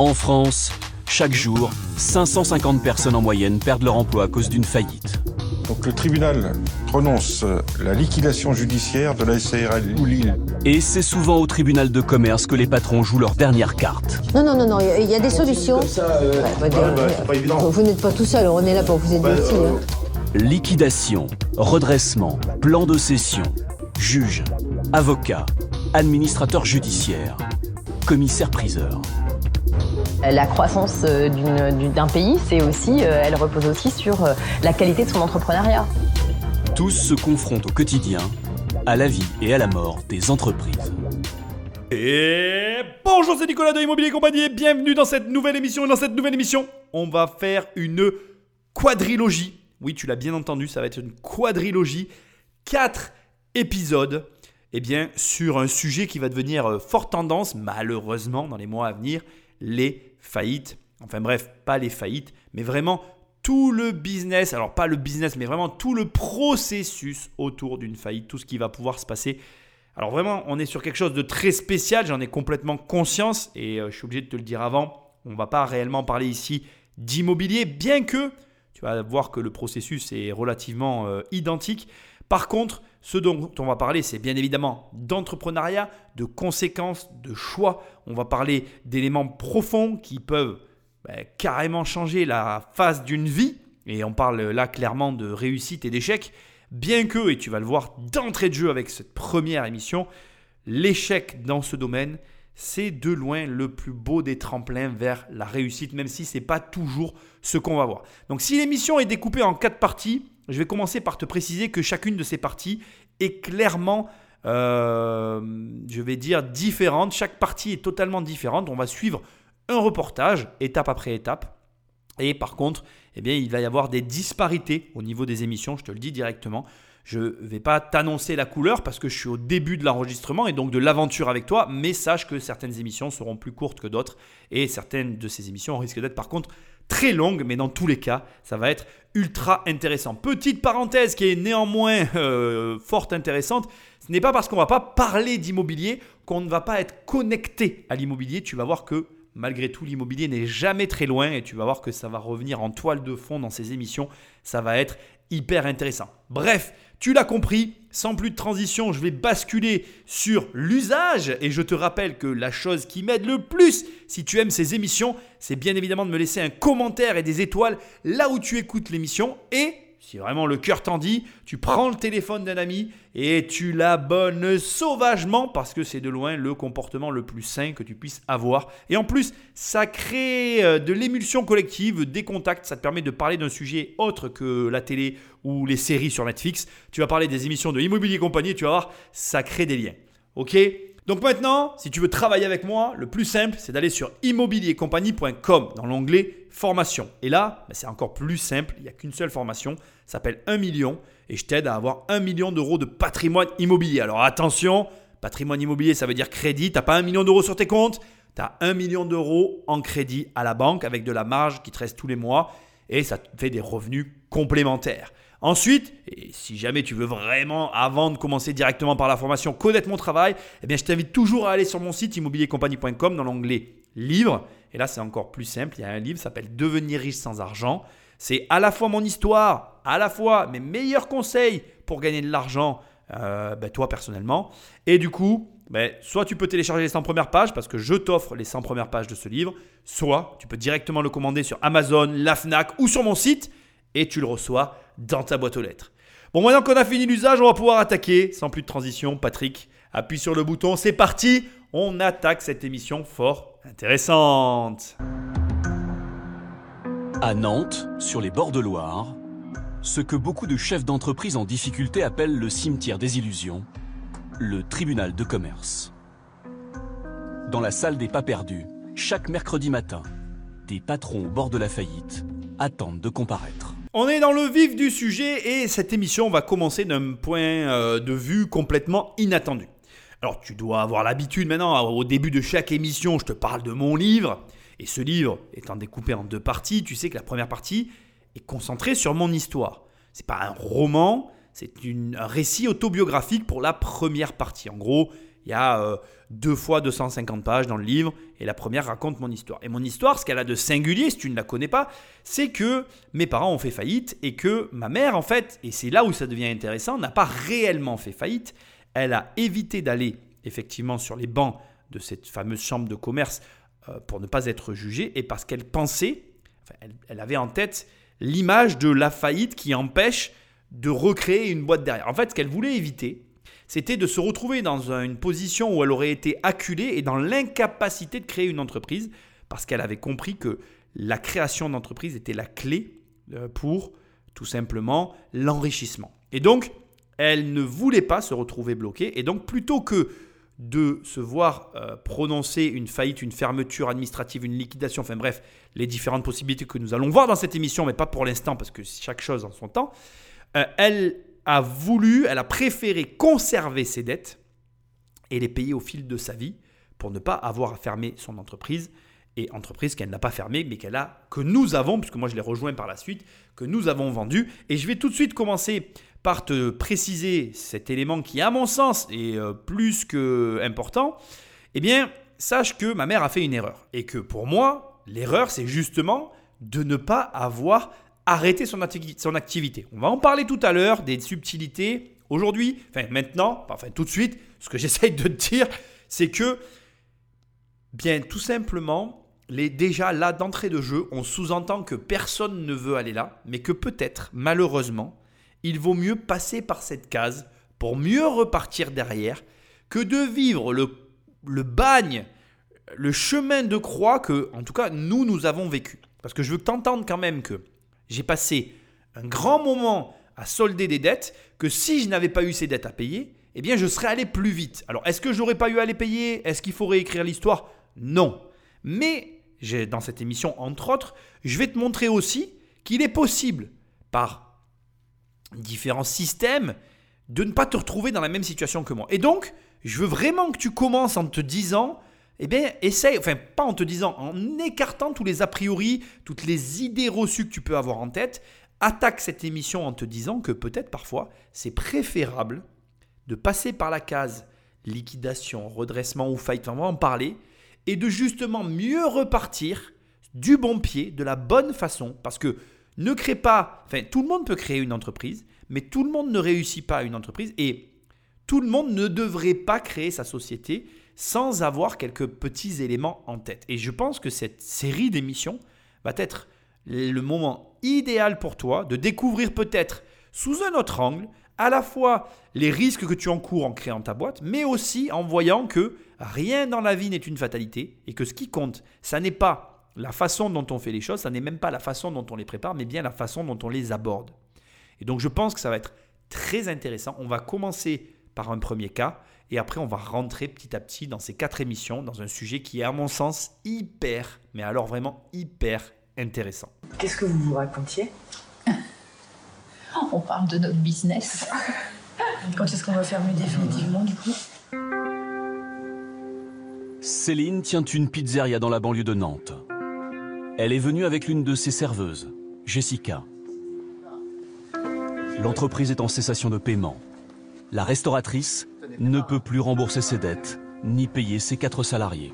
En France, chaque jour, 550 personnes en moyenne perdent leur emploi à cause d'une faillite. Donc le tribunal prononce la liquidation judiciaire de la SARL ou Lille. Et c'est souvent au tribunal de commerce que les patrons jouent leur dernière carte. Non, non, non, non, il y, a des solutions. Ouais, bah, bah, vous n'êtes pas tout seul, on est là pour vous aider aussi. hein. Liquidation, redressement, plan de cession, juge, avocat, administrateur judiciaire, commissaire-priseur. La croissance euh, d'une- d'un pays, c'est aussi, euh, elle repose aussi sur euh, la qualité de son entrepreneuriat. Tous se confrontent au quotidien à la vie et à la mort des entreprises. Et bonjour, c'est Nicolas de Immobilier Compagnie et bienvenue dans cette nouvelle émission. Et dans cette nouvelle émission, on va faire une quadrilogie. Oui, tu l'as bien entendu, ça va être une quadrilogie. Quatre épisodes, eh bien, sur un sujet qui va devenir euh, fort tendance, malheureusement, dans les mois à venir, les faillites. Enfin bref, pas les faillites, mais vraiment tout le business, alors pas le business, mais vraiment tout le processus autour d'une faillite, tout ce qui va pouvoir se passer alors vraiment, on est sur quelque chose de très spécial, j'en ai complètement conscience et euh, je suis obligé de te le dire avant, on ne va pas réellement parler ici d'immobilier, bien que tu vas voir que le processus est relativement euh, identique. Par contre, ce dont on va parler, c'est bien évidemment d'entrepreneuriat, de conséquences, de choix. On va parler d'éléments profonds qui peuvent ben, carrément changer la phase d'une vie. Et on parle là clairement de réussite et d'échec. Bien que, et tu vas le voir d'entrée de jeu avec cette première émission, l'échec dans ce domaine, c'est de loin le plus beau des tremplins vers la réussite, même si ce n'est pas toujours ce qu'on va voir. Donc si l'émission est découpée en quatre parties, je vais commencer par te préciser que chacune de ces parties est clairement, euh, je vais dire, différente. Chaque partie est totalement différente. On va suivre un reportage, étape après étape. Et par contre, eh bien, il va y avoir des disparités au niveau des émissions, je te le dis directement. Je ne vais pas t'annoncer la couleur parce que je suis au début de l'enregistrement et donc de l'aventure avec toi, mais sache que certaines émissions seront plus courtes que d'autres et certaines de ces émissions risquent d'être par contre très longues, mais dans tous les cas, ça va être ultra intéressant. Petite parenthèse qui est néanmoins euh, fort intéressante, ce n'est pas parce qu'on ne va pas parler d'immobilier qu'on ne va pas être connecté à l'immobilier. Tu vas voir que malgré tout, l'immobilier n'est jamais très loin et tu vas voir que ça va revenir en toile de fond dans ces émissions. Ça va être hyper intéressant. Bref, tu l'as compris, sans plus de transition, je vais basculer sur l'usage et je te rappelle que la chose qui m'aide le plus si tu aimes ces émissions, c'est bien évidemment de me laisser un commentaire et des étoiles là où tu écoutes l'émission et si vraiment le cœur t'en dit, tu prends le téléphone d'un ami et tu l'abonnes sauvagement parce que c'est de loin le comportement le plus sain que tu puisses avoir. Et en plus, ça crée euh, de l'émulsion collective, des contacts, ça te permet de parler d'un sujet autre que la télé ou les séries sur Netflix. Tu vas parler des émissions de Immobilier Compagnie, tu vas voir, ça crée des liens. Ok? Donc maintenant, si tu veux travailler avec moi, le plus simple, c'est d'aller sur immobiliercompagnie.com dans l'onglet formation. Et là, ben, c'est encore plus simple, il n'y a qu'une seule formation, ça s'appelle 1 million et je t'aide à avoir 1 million d'euros de patrimoine immobilier. Alors attention, patrimoine immobilier, ça veut dire crédit, tu n'as pas 1 million d'euros sur tes comptes, tu as 1 million d'euros en crédit à la banque avec de la marge qui te reste tous les mois et ça te fait des revenus complémentaires. Ensuite, et si jamais tu veux vraiment, avant de commencer directement par la formation, connaître mon travail, eh bien, je t'invite toujours à aller sur mon site immobiliercompagnie.com dans l'onglet livre. Et là, c'est encore plus simple. Il y a un livre qui s'appelle Devenir riche sans argent. C'est à la fois mon histoire, à la fois mes meilleurs conseils pour gagner de l'argent, euh, ben, toi personnellement. Et du coup, ben, soit tu peux télécharger les 100 premières pages parce que je t'offre les 100 premières pages de ce livre, soit tu peux directement le commander sur Amazon, la Fnac ou sur mon site et tu le reçois dans ta boîte aux lettres. Bon, maintenant qu'on a fini l'usage, on va pouvoir attaquer. Sans plus de transition, Patrick, appuie sur le bouton, c'est parti. On attaque cette émission fort intéressante. À Nantes, sur les bords de Loire, ce que beaucoup de chefs d'entreprise en difficulté appellent le cimetière des illusions, le tribunal de commerce. Dans la salle des pas perdus, chaque mercredi matin, des patrons au bord de la faillite attendent de comparaître. On est dans le vif du sujet et cette émission va commencer d'un point euh, de vue complètement inattendu. Alors tu dois avoir l'habitude maintenant, au début de chaque émission, je te parle de mon livre. Et ce livre étant découpé en deux parties, tu sais que la première partie est concentrée sur mon histoire. C'est pas un roman, c'est un récit autobiographique pour la première partie. En gros, il y a euh, deux fois 250 pages dans le livre et la première raconte mon histoire. Et mon histoire, ce qu'elle a de singulier, si tu ne la connais pas, c'est que mes parents ont fait faillite et que ma mère, en fait, et c'est là où ça devient intéressant, n'a pas réellement fait faillite. Elle a évité d'aller effectivement sur les bancs de cette fameuse chambre de commerce euh, pour ne pas être jugée et parce qu'elle pensait, elle, avait en tête l'image de la faillite qui empêche de recréer une boîte derrière. En fait, ce qu'elle voulait éviter, c'était de se retrouver dans une position où elle aurait été acculée et dans l'incapacité de créer une entreprise parce qu'elle avait compris que la création d'entreprise était la clé euh, pour tout simplement l'enrichissement. Et donc, elle ne voulait pas se retrouver bloquée. Et donc, plutôt que de se voir euh, prononcer une faillite, une fermeture administrative, une liquidation, enfin bref, les différentes possibilités que nous allons voir dans cette émission, mais pas pour l'instant parce que chaque chose en son temps, euh, elle voulu, elle a préféré conserver ses dettes et les payer au fil de sa vie pour ne pas avoir à fermer son entreprise et entreprise qu'elle n'a pas fermée mais qu'elle a que nous avons puisque moi je l'ai rejoint par la suite que nous avons vendu et je vais tout de suite commencer par te préciser cet élément qui, à mon sens, est euh, plus que important, eh bien, sache que ma mère a fait une erreur. Et que pour moi, l'erreur, c'est justement de ne pas avoir arrêté son, activité. On va en parler tout à l'heure, des subtilités. Aujourd'hui, enfin maintenant, enfin tout de suite, ce que j'essaye de te dire, c'est que, bien tout simplement, les, déjà là d'entrée de jeu, on sous-entend que personne ne veut aller là, mais que peut-être, malheureusement, il vaut mieux passer par cette case pour mieux repartir derrière que de vivre le, le bagne, le chemin de croix que, en tout cas, nous, nous avons vécu. Parce que je veux t'entendre quand même que j'ai passé un grand moment à solder des dettes, que si je n'avais pas eu ces dettes à payer, eh bien, je serais allé plus vite. Alors, est-ce que j'aurais pas eu à les payer? Est-ce qu'il faut réécrire l'histoire? Non. Mais, dans cette émission, entre autres, je vais te montrer aussi qu'il est possible, par différents systèmes, de ne pas te retrouver dans la même situation que moi. Et donc, je veux vraiment que tu commences en te disant, eh bien, essaye, enfin, pas en te disant, en écartant tous les a priori, toutes les idées reçues que tu peux avoir en tête, attaque cette émission en te disant que peut-être parfois, c'est préférable de passer par la case liquidation, redressement ou faillite, on va en parler, et de justement mieux repartir du bon pied, de la bonne façon, parce que ne crée pas, enfin tout le monde peut créer une entreprise, mais tout le monde ne réussit pas une entreprise et tout le monde ne devrait pas créer sa société sans avoir quelques petits éléments en tête. Et je pense que cette série d'émissions va être le moment idéal pour toi de découvrir peut-être sous un autre angle à la fois les risques que tu encours en créant ta boîte, mais aussi en voyant que rien dans la vie n'est une fatalité et que ce qui compte, ça n'est pas la façon dont on fait les choses, ça n'est même pas la façon dont on les prépare, mais bien la façon dont on les aborde. Et donc je pense que ça va être très intéressant. On va commencer par un premier cas et après on va rentrer petit à petit dans ces quatre émissions, dans un sujet qui est à mon sens hyper, mais alors vraiment hyper intéressant. Qu'est-ce que vous vous racontiez? On parle de notre business. Quand est-ce qu'on va fermer définitivement du coup? Céline tient une pizzeria dans la banlieue de Nantes. Elle est venue avec l'une de ses serveuses, Jessica. L'entreprise est en cessation de paiement. La restauratrice ne peut plus rembourser ses dettes, ni payer ses quatre salariés.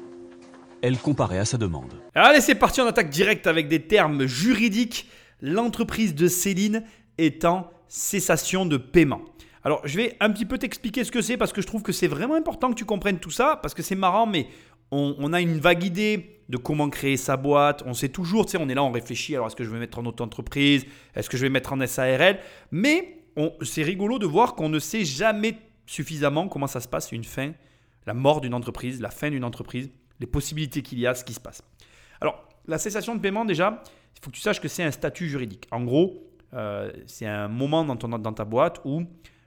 Elle comparait à sa demande. Allez, c'est parti, on attaque direct avec des termes juridiques. L'entreprise de Céline est en cessation de paiement. Alors, je vais un petit peu t'expliquer ce que c'est parce que je trouve que c'est vraiment important que tu comprennes tout ça parce que c'est marrant, mais on, a une vague idée de comment créer sa boîte. On sait toujours, tu sais, on est là, on réfléchit. Alors, est-ce que je vais mettre en auto-entreprise? Est-ce que je vais mettre en SARL Mais c'est rigolo de voir qu'on ne sait jamais suffisamment comment ça se passe une fin, la mort d'une entreprise, la fin d'une entreprise, les possibilités qu'il y a, ce qui se passe. Alors, la cessation de paiement, déjà, il faut que tu saches que c'est un statut juridique. En gros, euh, c'est un moment dans, ton, dans ta boîte où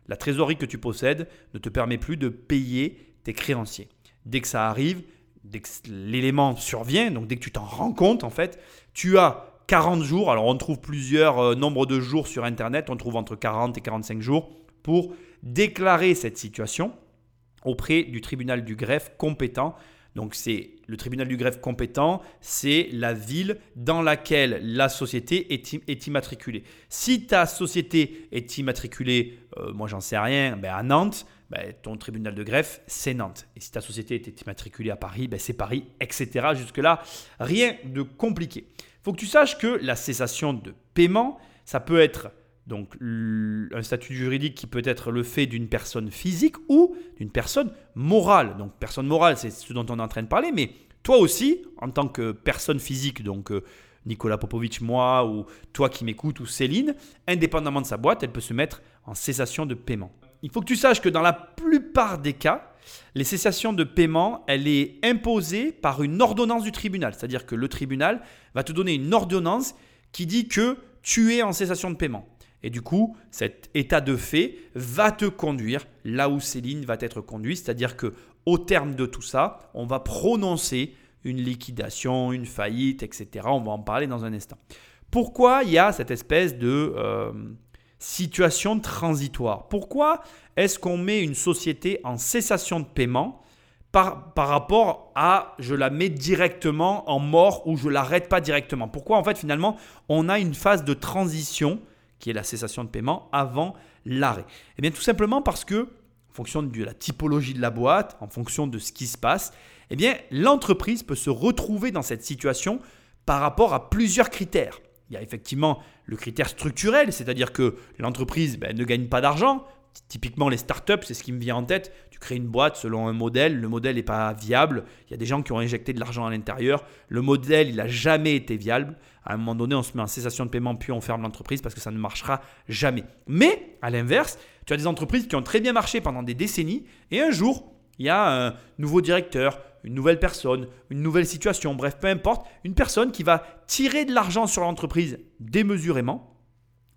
la trésorerie que tu possèdes ne te permet plus de payer tes créanciers. Dès que ça arrive, dès que l'élément survient, donc dès que tu t'en rends compte, en fait, tu as 40 jours. Alors, on trouve plusieurs euh, nombres de jours sur Internet. On trouve entre 40 et 45 jours pour déclarer cette situation auprès du tribunal du greffe compétent. Donc, c'est le tribunal du greffe compétent, c'est la ville dans laquelle la société est, immatriculée. Si ta société est immatriculée, euh, moi j'en sais rien, ben à Nantes, ben, ton tribunal de greffe, c'est Nantes. Et si ta société était immatriculée à Paris, ben, c'est Paris, etc. Jusque-là, rien de compliqué. Il faut que tu saches que la cessation de paiement, ça peut être donc un statut juridique qui peut être le fait d'une personne physique ou d'une personne morale. Donc personne morale, c'est ce dont on est en train de parler, mais toi aussi, en tant que personne physique, donc euh, Nicolas Popovic, moi, ou toi qui m'écoutes, ou Céline, indépendamment de sa boîte, elle peut se mettre en cessation de paiement. Il faut que tu saches que dans la plupart des cas, les cessations de paiement, elle est imposée par une ordonnance du tribunal. C'est-à-dire que le tribunal va te donner une ordonnance qui dit que tu es en cessation de paiement. Et du coup, cet état de fait va te conduire là où Céline va être conduite, c'est-à-dire que au terme de tout ça, on va prononcer une liquidation, une faillite, etc. On va en parler dans un instant. Pourquoi il y a cette espèce de euh, situation transitoire? Pourquoi est-ce qu'on met une société en cessation de paiement par, rapport à je la mets directement en mort ou je l'arrête pas directement? Pourquoi en fait finalement on a une phase de transition qui est la cessation de paiement avant l'arrêt Eh bien tout simplement parce que en fonction de la typologie de la boîte, en fonction de ce qui se passe, eh bien, l'entreprise peut se retrouver dans cette situation par rapport à plusieurs critères. Il y a effectivement le critère structurel, c'est-à-dire que l'entreprise ben, ne gagne pas d'argent. Typiquement, les startups, c'est ce qui me vient en tête. Tu crées une boîte selon un modèle, le modèle n'est pas viable. Il y a des gens qui ont injecté de l'argent à l'intérieur. Le modèle, il n'a jamais été viable. À un moment donné, on se met en cessation de paiement, puis on ferme l'entreprise parce que ça ne marchera jamais. Mais, à l'inverse, tu as des entreprises qui ont très bien marché pendant des décennies et un jour, il y a un nouveau directeur, une nouvelle personne, une nouvelle situation, bref, peu importe, une personne qui va tirer de l'argent sur l'entreprise démesurément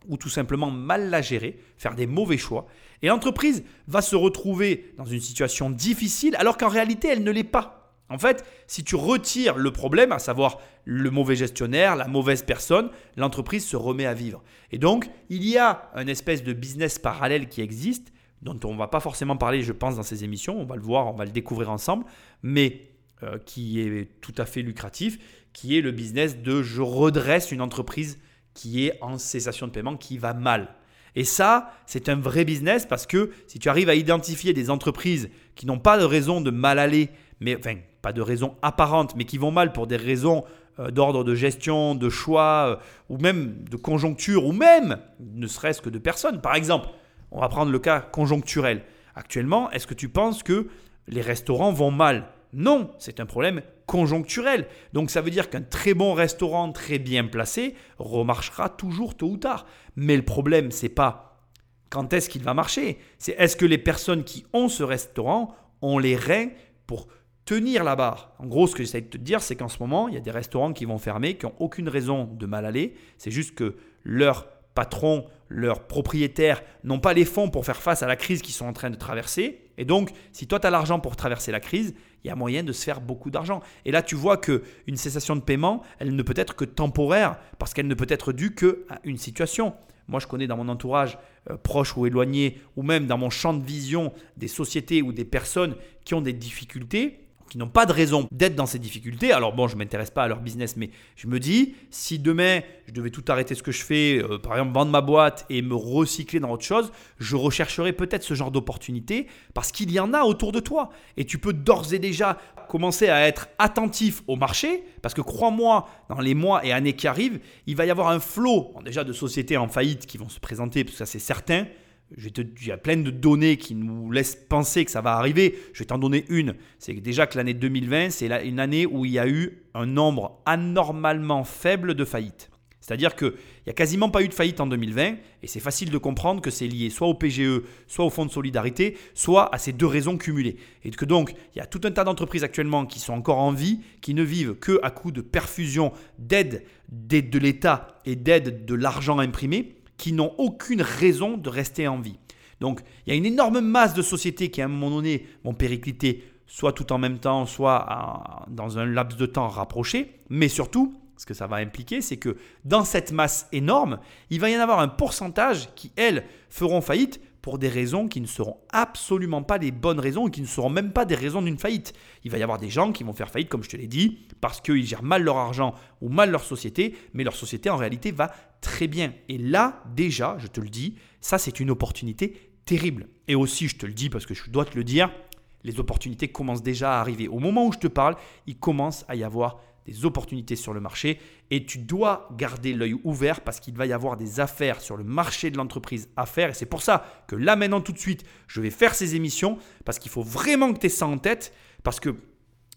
ou tout simplement mal la gérer, faire des mauvais choix. Et l'entreprise va se retrouver dans une situation difficile alors qu'en réalité, elle ne l'est pas. En fait, si tu retires le problème, à savoir le mauvais gestionnaire, la mauvaise personne, l'entreprise se remet à vivre. Et donc, il y a un espèce de business parallèle qui existe dont on ne va pas forcément parler, je pense, dans ces émissions. On va le voir, on va le découvrir ensemble, mais euh, qui est tout à fait lucratif, qui est le business de je redresse une entreprise qui est en cessation de paiement, qui va mal. Et ça, c'est un vrai business parce que si tu arrives à identifier des entreprises qui n'ont pas de raison de mal aller, mais enfin, pas de raison apparente, mais qui vont mal pour des raisons euh, d'ordre de gestion, de choix, euh, ou même de conjoncture, ou même ne serait-ce que de personnes. Par exemple, on va prendre le cas conjoncturel. Actuellement, est-ce que tu penses que les restaurants vont mal? Non, c'est un problème conjoncturel. Donc ça veut dire qu'un très bon restaurant très bien placé remarchera toujours tôt ou tard. Mais le problème, c'est pas quand est-ce qu'il va marcher, c'est est-ce que les personnes qui ont ce restaurant ont les reins pour tenir la barre. En gros, ce que j'essaie de te dire, c'est qu'en ce moment, il y a des restaurants qui vont fermer, qui n'ont aucune raison de mal aller. C'est juste que leur patron leurs propriétaires n'ont pas les fonds pour faire face à la crise qu'ils sont en train de traverser. Et donc, si toi, tu as l'argent pour traverser la crise, il y a moyen de se faire beaucoup d'argent. Et là, tu vois qu'une cessation de paiement, elle ne peut être que temporaire, parce qu'elle ne peut être due qu'à une situation. Moi, je connais dans mon entourage euh, proche ou éloigné, ou même dans mon champ de vision, des sociétés ou des personnes qui ont des difficultés qui n'ont pas de raison d'être dans ces difficultés. Alors bon, je ne m'intéresse pas à leur business, mais je me dis, si demain je devais tout arrêter ce que je fais, euh, par exemple vendre ma boîte et me recycler dans autre chose, je rechercherais peut-être ce genre d'opportunité parce qu'il y en a autour de toi. Et tu peux d'ores et déjà commencer à être attentif au marché, parce que crois-moi, dans les mois et années qui arrivent, il va y avoir un flot déjà de sociétés en faillite qui vont se présenter, parce que ça c'est certain il y a plein de données qui nous laissent penser que ça va arriver. Je vais t'en donner une. C'est déjà que l'année 2020, c'est une année où il y a eu un nombre anormalement faible de faillites. C'est-à-dire qu'il n'y a quasiment pas eu de faillite en 2020, et c'est facile de comprendre que c'est lié soit au PGE, soit au Fonds de solidarité, soit à ces deux raisons cumulées. Et que donc, il y a tout un tas d'entreprises actuellement qui sont encore en vie, qui ne vivent que à coup de perfusion d'aide de l'État et d'aide de l'argent imprimé, qui n'ont aucune raison de rester en vie. Donc il y a une énorme masse de sociétés qui à un moment donné vont péricliter soit tout en même temps, soit dans un laps de temps rapproché, mais surtout, ce que ça va impliquer, c'est que dans cette masse énorme, il va y en avoir un pourcentage qui, elles, feront faillite pour des raisons qui ne seront absolument pas les bonnes raisons et qui ne seront même pas des raisons d'une faillite. Il va y avoir des gens qui vont faire faillite, comme je te l'ai dit, parce qu'ils gèrent mal leur argent ou mal leur société, mais leur société en réalité va très bien. Et là, déjà, je te le dis, ça c'est une opportunité terrible. Et aussi, je te le dis parce que je dois te le dire, les opportunités commencent déjà à arriver. Au moment où je te parle, il commence à y avoir des opportunités sur le marché et tu dois garder l'œil ouvert parce qu'il va y avoir des affaires sur le marché de l'entreprise à faire. Et c'est pour ça que là maintenant tout de suite, je vais faire ces émissions parce qu'il faut vraiment que tu aies ça en tête parce que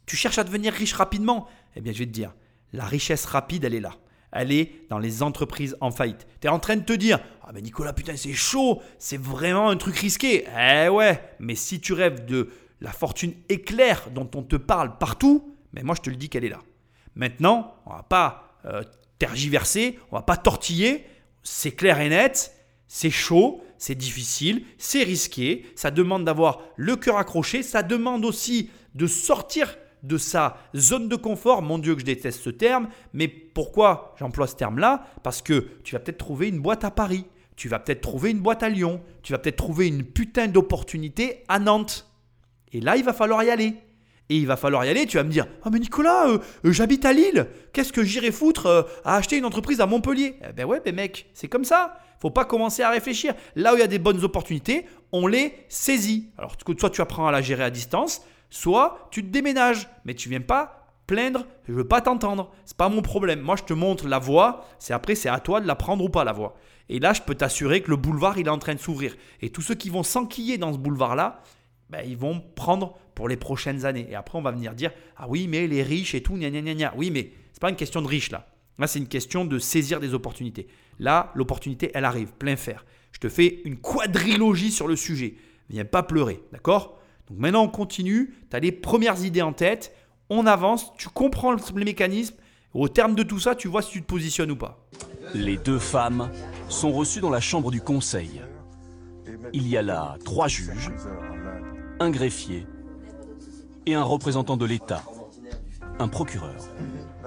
tu cherches à devenir riche rapidement. Eh bien, je vais te dire, la richesse rapide, elle est là. Est dans les entreprises en faillite. Tu es en train de te dire Ah, mais Nicolas, putain, c'est chaud, c'est vraiment un truc risqué. Eh ouais, mais si tu rêves de la fortune éclair dont on te parle partout, mais moi je te le dis qu'elle est là. Maintenant, on va pas euh, tergiverser, on va pas tortiller, c'est clair et net, c'est chaud, c'est difficile, c'est risqué, ça demande d'avoir le cœur accroché, ça demande aussi de sortir de sa zone de confort. Mon Dieu que je déteste ce terme, mais pourquoi j'emploie ce terme-là? Parce que tu vas peut-être trouver une boîte à Paris, tu vas peut-être trouver une boîte à Lyon, tu vas peut-être trouver une putain d'opportunité à Nantes. Et là, il va falloir y aller. Et il va falloir y aller, tu vas me dire Ah, mais Nicolas, euh, euh, j'habite à Lille, qu'est-ce que j'irai foutre euh, à acheter une entreprise à Montpellier? Eh Ben ouais, ben mec, c'est comme ça. Faut pas commencer à réfléchir. Là où il y a des bonnes opportunités, on les saisit. Alors, soit tu apprends à la gérer à distance, soit tu te déménages. Mais tu viens pas plaindre, je veux pas t'entendre. C'est pas mon problème. Moi, je te montre la voie. C'est après, c'est à toi de la prendre ou pas la voie. Et là, je peux t'assurer que le boulevard, il est en train de s'ouvrir. Et tous ceux qui vont s'enquiller dans ce boulevard-là, ben, ils vont prendre pour les prochaines années. Et après, on va venir dire Ah oui, mais les riches et tout, gna gna gna gna. Oui, mais c'est pas une question de riches là. Là, c'est une question de saisir des opportunités. Là, l'opportunité, elle arrive, plein fer. Je te fais une quadrilogie sur le sujet. Viens pas pleurer, d'accord? Donc maintenant, on continue. Tu as les premières idées en tête. On avance, tu comprends les mécanismes. Au terme de tout ça, tu vois si tu te positionnes ou pas. Les deux femmes sont reçues dans la chambre du conseil. Il y a là trois juges, un greffier et un représentant de l'État, un procureur.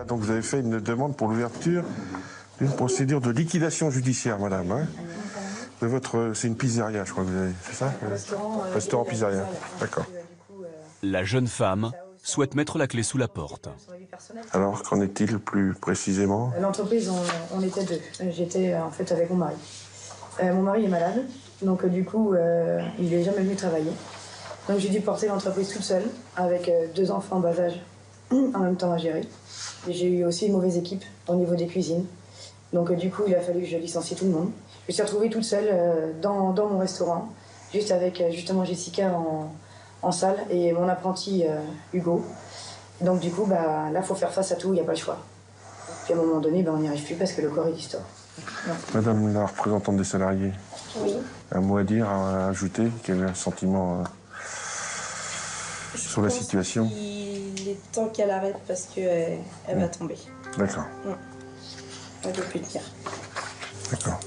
Donc vous avez fait une demande pour l'ouverture d'une procédure de liquidation judiciaire, madame. Hein de votre, c'est une pizzeria, je crois que vous avez, c'est ça Restaurant, euh, Restaurant pizzeria. D'accord. La jeune femme souhaite mettre la clé sous la porte. Alors, qu'en est-il plus précisément? L'entreprise, on, était deux. J'étais en fait avec mon mari. Euh, mon mari est malade, donc du coup, euh, il n'est jamais venu travailler. Donc j'ai dû porter l'entreprise toute seule, avec euh, deux enfants en bas âge, en même temps à gérer. Et j'ai eu aussi une mauvaise équipe au niveau des cuisines. Donc euh, du coup, il a fallu que je licencie tout le monde. Je me suis retrouvée toute seule euh, dans, dans, mon restaurant, juste avec justement Jessica en, en, salle et mon apprenti Hugo. Donc du coup, bah, là, il faut faire face à tout, il n'y a pas le choix. Puis à un moment donné, bah, on n'y arrive plus parce que le corps est distort. Madame la représentante des salariés, oui. un mot à dire, à ajouter, quel sentiment sur la situation? Il est temps qu'elle arrête parce qu'elle elle va tomber. D'accord. On ne peut plus le dire. D'accord.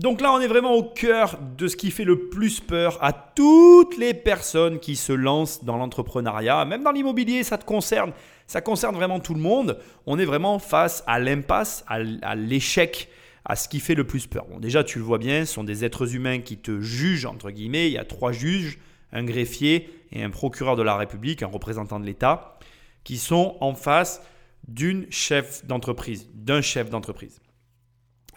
Donc là, on est vraiment au cœur de ce qui fait le plus peur à toutes les personnes qui se lancent dans l'entrepreneuriat, même dans l'immobilier, ça te concerne. Ça concerne vraiment tout le monde. On est vraiment face à l'impasse, à l'échec, à ce qui fait le plus peur. Bon, déjà, tu le vois bien, ce sont des êtres humains qui te jugent, entre guillemets. Il y a trois juges un greffier et un procureur de la République, un représentant de l'État, qui sont en face d'une chef d'entreprise, d'un chef d'entreprise.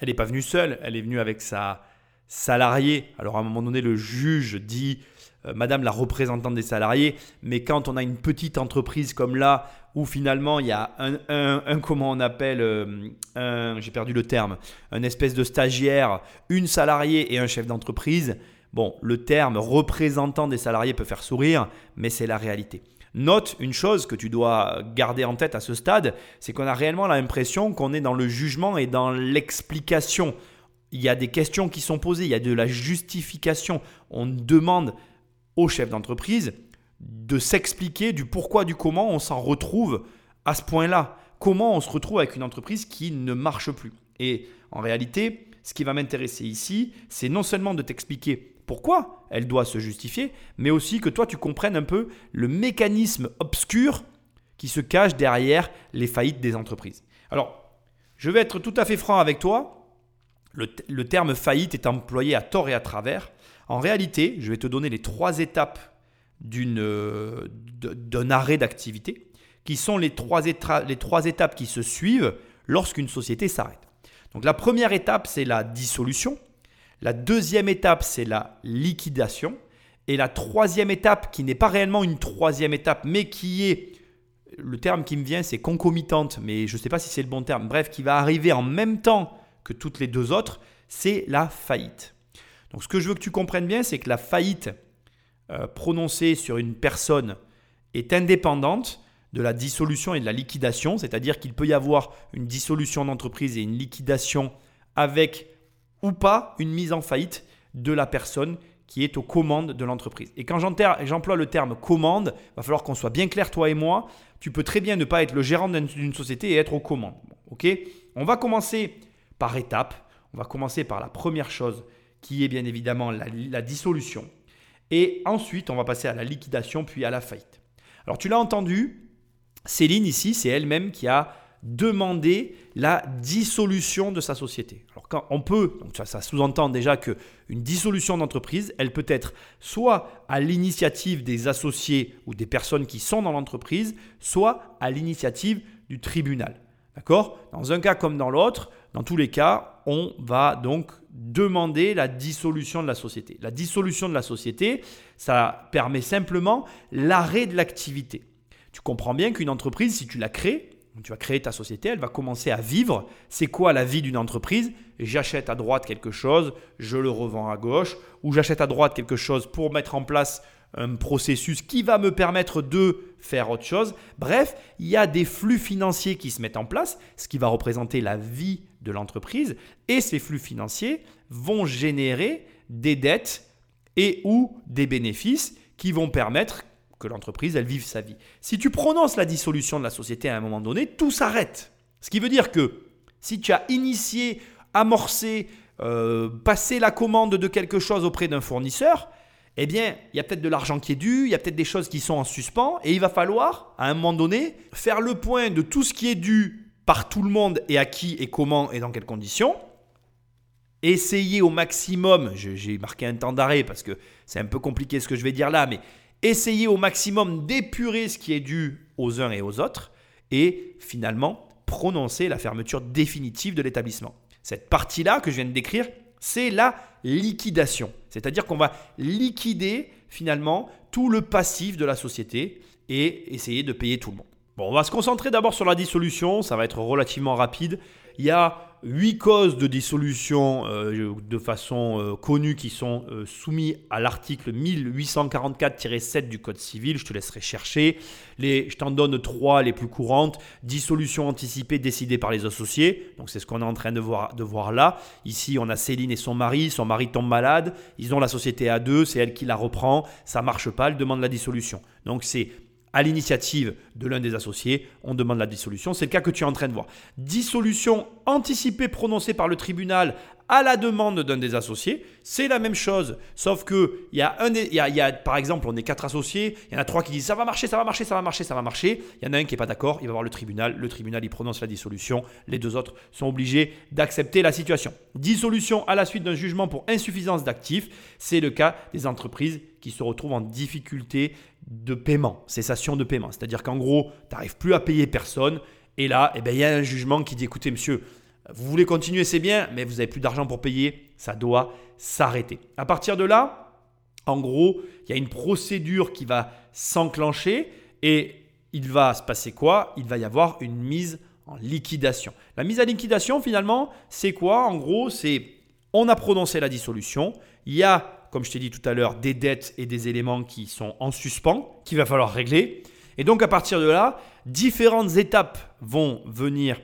Elle n'est pas venue seule, elle est venue avec sa salariée. Alors à un moment donné, le juge dit euh, Madame la représentante des salariés, mais quand on a une petite entreprise comme là, où finalement il y a un, comment on appelle, euh, j'ai perdu le terme, un espèce de stagiaire, une salariée et un chef d'entreprise, Bon, le terme représentant des salariés peut faire sourire, mais c'est la réalité. Note une chose que tu dois garder en tête à ce stade, c'est qu'on a réellement l'impression qu'on est dans le jugement et dans l'explication. Il y a des questions qui sont posées, il y a de la justification. On demande au chef d'entreprise de s'expliquer du pourquoi, du comment on s'en retrouve à ce point-là. Comment on se retrouve avec une entreprise qui ne marche plus. Et en réalité, ce qui va m'intéresser ici, c'est non seulement de t'expliquer pourquoi elle doit se justifier, mais aussi que toi tu comprennes un peu le mécanisme obscur qui se cache derrière les faillites des entreprises. Alors, je vais être tout à fait franc avec toi. Le, terme faillite est employé à tort et à travers. En réalité, je vais te donner les trois étapes d'un arrêt d'activité, qui sont les trois, les trois étapes qui se suivent lorsqu'une société s'arrête. Donc la première étape, c'est la dissolution. La deuxième étape, c'est la liquidation. Et la troisième étape, qui n'est pas réellement une troisième étape, mais qui est, le terme qui me vient, c'est concomitante, mais je ne sais pas si c'est le bon terme, bref, qui va arriver en même temps que toutes les deux autres, c'est la faillite. Donc ce que je veux que tu comprennes bien, c'est que la faillite euh, prononcée sur une personne est indépendante de la dissolution et de la liquidation, c'est-à-dire qu'il peut y avoir une dissolution d'entreprise et une liquidation avec ou pas une mise en faillite de la personne qui est aux commandes de l'entreprise. Et quand j'emploie le terme commande, il va falloir qu'on soit bien clair, toi et moi. Tu peux très bien ne pas être le gérant d'une société et être aux commandes. On va commencer par étapes. On va commencer par la première chose qui est bien évidemment la dissolution. Et ensuite, on va passer à la liquidation, puis à la faillite. Alors tu l'as entendu, Céline ici, c'est elle-même qui a demandé la dissolution de sa société. Alors quand on peut, donc ça, sous-entend déjà que une dissolution d'entreprise, elle peut être soit à l'initiative des associés ou des personnes qui sont dans l'entreprise, soit à l'initiative du tribunal. D'accord? Dans un cas comme dans l'autre, dans tous les cas, on va donc demander la dissolution de la société. La dissolution de la société, ça permet simplement l'arrêt de l'activité. Tu comprends bien qu'une entreprise, si tu la crées, tu vas créer ta société, elle va commencer à vivre. C'est quoi la vie d'une entreprise? J'achète à droite quelque chose, je le revends à gauche, ou j'achète à droite quelque chose pour mettre en place un processus qui va me permettre de faire autre chose. Bref, il y a des flux financiers qui se mettent en place, ce qui va représenter la vie de l'entreprise, et ces flux financiers vont générer des dettes et ou des bénéfices qui vont permettre que l'entreprise, elle vive sa vie. Si tu prononces la dissolution de la société à un moment donné, tout s'arrête. Ce qui veut dire que si tu as initié, amorcé, euh, passé la commande de quelque chose auprès d'un fournisseur, eh bien, il y a peut-être de l'argent qui est dû, il y a peut-être des choses qui sont en suspens, et il va falloir, à un moment donné, faire le point de tout ce qui est dû par tout le monde et à qui et comment et dans quelles conditions. Essayer au maximum, j'ai marqué un temps d'arrêt parce que c'est un peu compliqué ce que je vais dire là, mais essayer au maximum d'épurer ce qui est dû aux uns et aux autres et finalement prononcer la fermeture définitive de l'établissement. Cette partie-là que je viens de décrire, c'est la liquidation. C'est-à-dire qu'on va liquider finalement tout le passif de la société et essayer de payer tout le monde. Bon, on va se concentrer d'abord sur la dissolution, ça va être relativement rapide. Il y a huit causes de dissolution euh, de façon euh, connue qui sont euh, soumises à l'article 1844-7 du Code civil. Je te laisserai chercher. Je t'en donne trois les plus courantes. Dissolution anticipée décidée par les associés. Donc c'est ce qu'on est en train de voir, de voir là. Ici, on a Céline et son mari. Son mari tombe malade. Ils ont la société à deux. C'est elle qui la reprend. Ça marche pas. Elle demande la dissolution. Donc c'est à l'initiative de l'un des associés, on demande la dissolution. C'est le cas que tu es en train de voir. Dissolution anticipée prononcée par le tribunal à la demande d'un des associés, c'est la même chose. Sauf que il y a un, il y par exemple, on est quatre associés, il y en a trois qui disent ça va marcher, ça va marcher, ça va marcher, ça va marcher. Il y en a un qui n'est pas d'accord, il va voir le tribunal, le tribunal il prononce la dissolution, les deux autres sont obligés d'accepter la situation. Dissolution à la suite d'un jugement pour insuffisance d'actifs, c'est le cas des entreprises qui se retrouvent en difficulté de paiement, cessation de paiement. C'est-à-dire qu'en gros, tu n'arrives plus à payer personne. Et là, eh ben, il y a un jugement qui dit, écoutez monsieur, vous voulez continuer, c'est bien, mais vous n'avez plus d'argent pour payer, ça doit s'arrêter. À partir de là, en gros, il y a une procédure qui va s'enclencher et il va se passer quoi? Il va y avoir une mise en liquidation. La mise en liquidation, finalement, c'est quoi? En gros, c'est on a prononcé la dissolution, il y a comme je t'ai dit tout à l'heure, des dettes et des éléments qui sont en suspens, qu'il va falloir régler. Et donc à partir de là, différentes étapes vont venir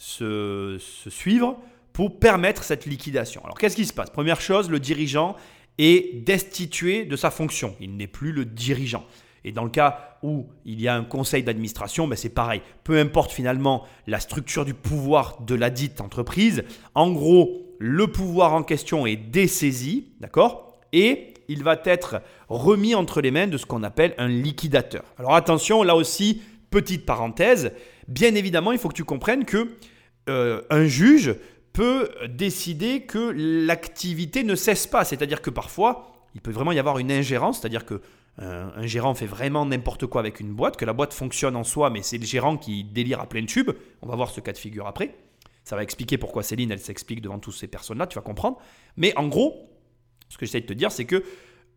se, suivre pour permettre cette liquidation. Alors qu'est-ce qui se passe? Première chose, le dirigeant est destitué de sa fonction. Il n'est plus le dirigeant. Et dans le cas où il y a un conseil d'administration, ben c'est pareil. Peu importe finalement la structure du pouvoir de la dite entreprise, en gros, le pouvoir en question est dessaisi, d'accord? Et il va être remis entre les mains de ce qu'on appelle un liquidateur. Alors attention, là aussi, petite parenthèse, bien évidemment, il faut que tu comprennes que euh, un juge peut décider que l'activité ne cesse pas. C'est-à-dire que parfois, il peut vraiment y avoir une ingérence, c'est-à-dire que euh, un gérant fait vraiment n'importe quoi avec une boîte, que la boîte fonctionne en soi, mais c'est le gérant qui délire à plein tube. On va voir ce cas de figure après. Ça va expliquer pourquoi Céline, elle s'explique devant toutes ces personnes-là, tu vas comprendre. Mais en gros, ce que j'essaie de te dire, c'est que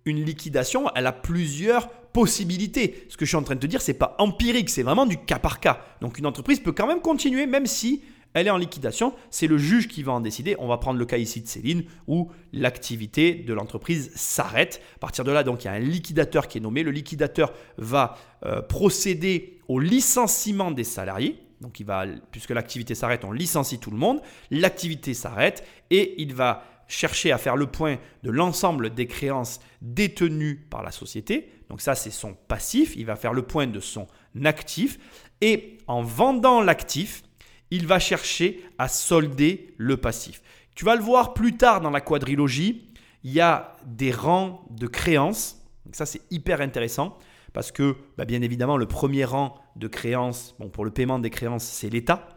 une liquidation, elle a plusieurs possibilités. Ce que je suis en train de te dire, c'est pas empirique, c'est vraiment du cas par cas. Donc une entreprise peut quand même continuer, même si elle est en liquidation. C'est le juge qui va en décider. On va prendre le cas ici de Céline, où l'activité de l'entreprise s'arrête. À partir de là, donc il y a un liquidateur qui est nommé. Le liquidateur va euh, procéder au licenciement des salariés. Donc il va, puisque l'activité s'arrête, on licencie tout le monde. L'activité s'arrête et il va chercher à faire le point de l'ensemble des créances détenues par la société. Donc ça, c'est son passif. Il va faire le point de son actif. Et en vendant l'actif, il va chercher à solder le passif. Tu vas le voir plus tard dans la quadrilogie. Il y a des rangs de créances. Donc ça, c'est hyper intéressant parce que, bah, bien évidemment, le premier rang de créances, pour le paiement des créances, c'est l'État.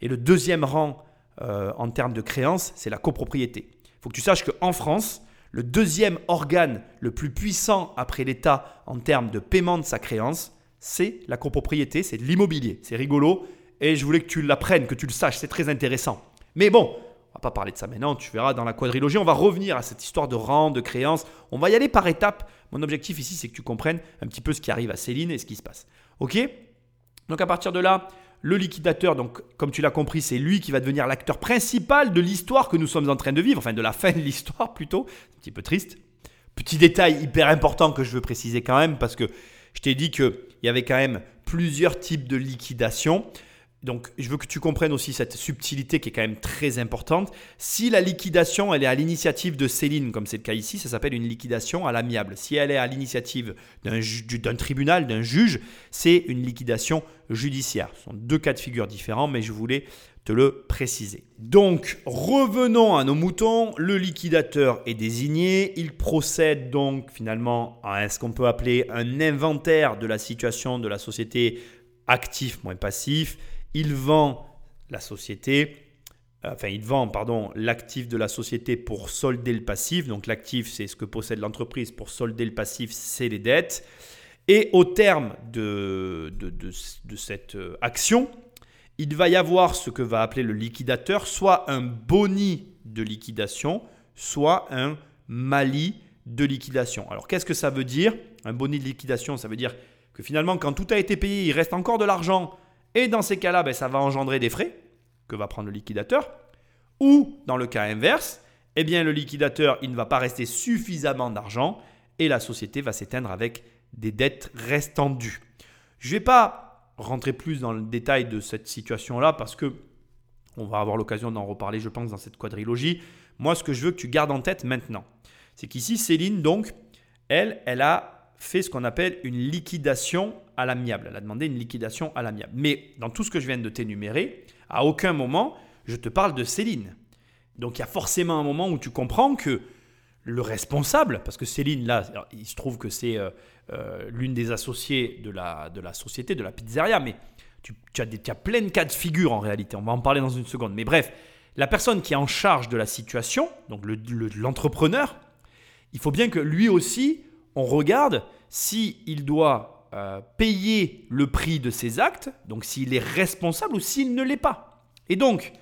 Et le deuxième rang euh, en termes de créances, c'est la copropriété. Faut que tu saches qu'en France, le deuxième organe le plus puissant après l'État en termes de paiement de sa créance, c'est la copropriété, c'est l'immobilier. C'est rigolo et je voulais que tu l'apprennes, que tu le saches, c'est très intéressant. Mais bon, on va pas parler de ça maintenant, tu verras dans la quadrilogie, on va revenir à cette histoire de rang, de créance, on va y aller par étapes. Mon objectif ici, c'est que tu comprennes un petit peu ce qui arrive à Céline et ce qui se passe. OK? Donc à partir de là, le liquidateur, donc comme tu l'as compris, c'est lui qui va devenir l'acteur principal de l'histoire que nous sommes en train de vivre, enfin de la fin de l'histoire plutôt. un petit peu triste. Petit détail hyper important que je veux préciser quand même, parce que je t'ai dit qu'il y avait quand même plusieurs types de liquidation. Donc, je veux que tu comprennes aussi cette subtilité qui est quand même très importante. Si la liquidation, elle est à l'initiative de Céline, comme c'est le cas ici, ça s'appelle une liquidation à l'amiable. Si elle est à l'initiative d'un tribunal, d'un juge, c'est une liquidation judiciaire. Ce sont deux cas de figure différents, mais je voulais te le préciser. Donc, revenons à nos moutons. Le liquidateur est désigné. Il procède donc finalement à ce qu'on peut appeler un inventaire de la situation de la société actif moins passif il vend la société, enfin il vend pardon l'actif de la société pour solder le passif. Donc l'actif c'est ce que possède l'entreprise pour solder le passif, c'est les dettes. Et au terme de, de, cette euh, action, il va y avoir ce que va appeler le liquidateur, soit un boni de liquidation, soit un mali de liquidation. Alors qu'est-ce que ça veut dire? Un boni de liquidation, ça veut dire que finalement quand tout a été payé, il reste encore de l'argent et dans ces cas-là, ben, ça va engendrer des frais que va prendre le liquidateur. Ou dans le cas inverse, eh bien, le liquidateur, il ne va pas rester suffisamment d'argent et la société va s'éteindre avec des dettes restant dues. Je ne vais pas rentrer plus dans le détail de cette situation-là parce que on va avoir l'occasion d'en reparler, je pense, dans cette quadrilogie. Moi, ce que je veux que tu gardes en tête maintenant, c'est qu'ici, Céline, donc, elle, elle a fait ce qu'on appelle une liquidation à l'amiable. Elle a demandé une liquidation à l'amiable. Mais dans tout ce que je viens de t'énumérer, à aucun moment, je te parle de Céline. Donc il y a forcément un moment où tu comprends que le responsable, parce que Céline, là, il se trouve que c'est euh, euh, l'une des associées de la, de la société, de la pizzeria, mais tu, as des, plein de cas de figure en réalité. On va en parler dans une seconde. Mais bref, la personne qui est en charge de la situation, donc l'entrepreneur, il faut bien que lui aussi, on regarde s'il il doit euh, payer le prix de ses actes, donc s'il est responsable ou s'il ne l'est pas. Et donc,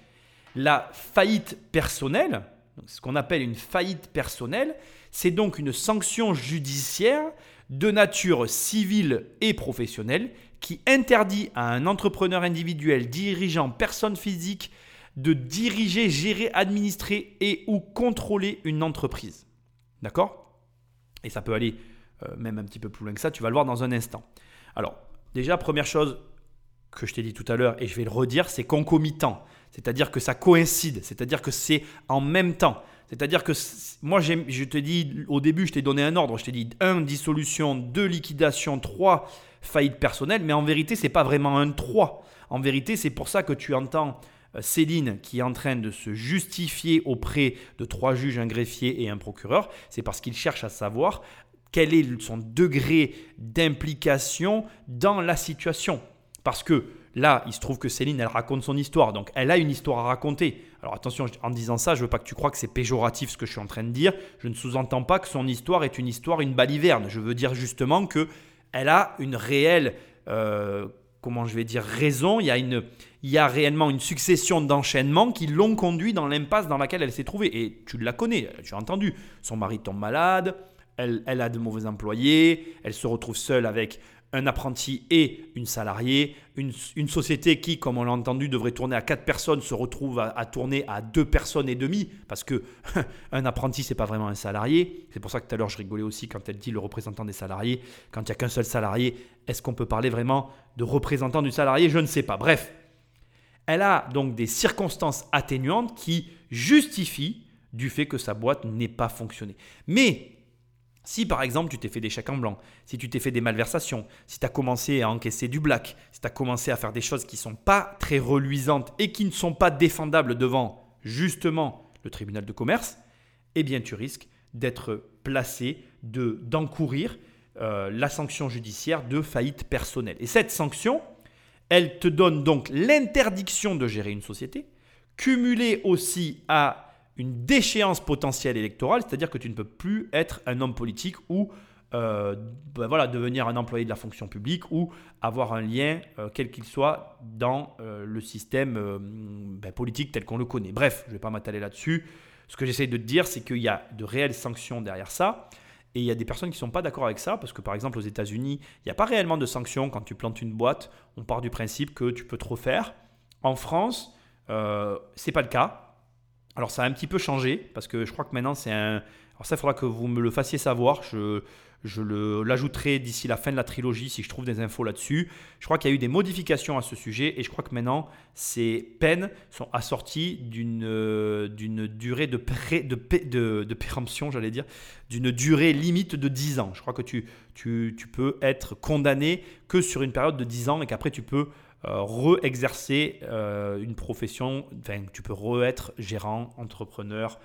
la faillite personnelle, ce qu'on appelle une faillite personnelle, c'est donc une sanction judiciaire de nature civile et professionnelle qui interdit à un entrepreneur individuel, dirigeant, personne physique, de diriger, gérer, administrer et ou contrôler une entreprise. D'accord? Et ça peut aller même un petit peu plus loin que ça, tu vas le voir dans un instant. Alors, déjà, première chose que je t'ai dit tout à l'heure, et je vais le redire, c'est concomitant. C'est-à-dire que ça coïncide, c'est-à-dire que c'est en même temps. C'est-à-dire que moi, je te dis, au début, je t'ai donné un ordre. Je t'ai dit 1, dissolution, 2, liquidation, 3, faillite personnelle. Mais en vérité, ce n'est pas vraiment un 3. En vérité, c'est pour ça que tu entends euh, Céline qui est en train de se justifier auprès de trois juges, un greffier et un procureur. C'est parce qu'il cherche à savoir quel est son degré d'implication dans la situation. Parce que là, il se trouve que Céline, elle raconte son histoire, donc elle a une histoire à raconter. Alors attention, en disant ça, je veux pas que tu crois que c'est péjoratif ce que je suis en train de dire. Je ne sous-entends pas que son histoire est une histoire, une baliverne. Je veux dire justement que elle a une réelle, euh, comment je vais dire, raison, il y a, une, il y a réellement une succession d'enchaînements qui l'ont conduit dans l'impasse dans laquelle elle s'est trouvée. Et tu la connais, tu as entendu. Son mari tombe malade, elle, a de mauvais employés, elle se retrouve seule avec un apprenti et une salariée. Une, société qui, comme on l'a entendu, devrait tourner à quatre personnes, se retrouve à, tourner à deux personnes et demie, parce que un apprenti, c'est pas vraiment un salarié. C'est pour ça que tout à l'heure, je rigolais aussi quand elle dit le représentant des salariés. Quand il n'y a qu'un seul salarié, est-ce qu'on peut parler vraiment de représentant du salarié? Je ne sais pas. Bref, elle a donc des circonstances atténuantes qui justifient du fait que sa boîte n'ait pas fonctionné. Mais si par exemple tu t'es fait des chèques en blanc, si tu t'es fait des malversations, si tu as commencé à encaisser du black, si tu as commencé à faire des choses qui ne sont pas très reluisantes et qui ne sont pas défendables devant justement le tribunal de commerce, eh bien tu risques d'être placé, de, d'encourir euh, la sanction judiciaire de faillite personnelle. Et cette sanction, elle te donne donc l'interdiction de gérer une société, cumulée aussi à une déchéance potentielle électorale, c'est-à-dire que tu ne peux plus être un homme politique ou euh, ben voilà, devenir un employé de la fonction publique ou avoir un lien, euh, quel qu'il soit, dans euh, le système ben, politique tel qu'on le connaît. Bref, je ne vais pas m'attaler là-dessus. Ce que j'essaie de te dire, c'est qu'il y a de réelles sanctions derrière ça. Et il y a des personnes qui ne sont pas d'accord avec ça, parce que par exemple aux États-Unis, il n'y a pas réellement de sanctions quand tu plantes une boîte. On part du principe que tu peux trop faire. En France, euh, c'est pas le cas. Alors ça a un petit peu changé parce que je crois que maintenant c'est un. Alors ça, il faudra que vous me le fassiez savoir. Je, l'ajouterai d'ici la fin de la trilogie si je trouve des infos là-dessus. Je crois qu'il y a eu des modifications à ce sujet et je crois que maintenant ces peines sont assorties d'une euh, durée de, pré, de, de, de péremption, j'allais dire, d'une durée limite de 10 ans. Je crois que tu, tu, peux être condamné que sur une période de 10 ans et qu'après tu peux re-exercer euh, une profession, enfin, tu peux re-être gérant, entrepreneur,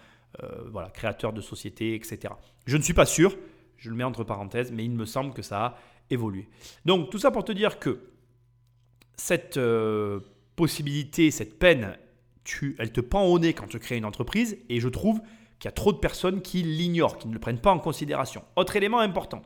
euh, voilà, créateur de société, etc. Je ne suis pas sûr, je le mets entre parenthèses, mais il me semble que ça a évolué. Donc tout ça pour te dire que cette possibilité, cette peine, tu, elle te pend au nez quand tu crées une entreprise, et je trouve qu'il y a trop de personnes qui l'ignorent, qui ne le prennent pas en considération. Autre élément important,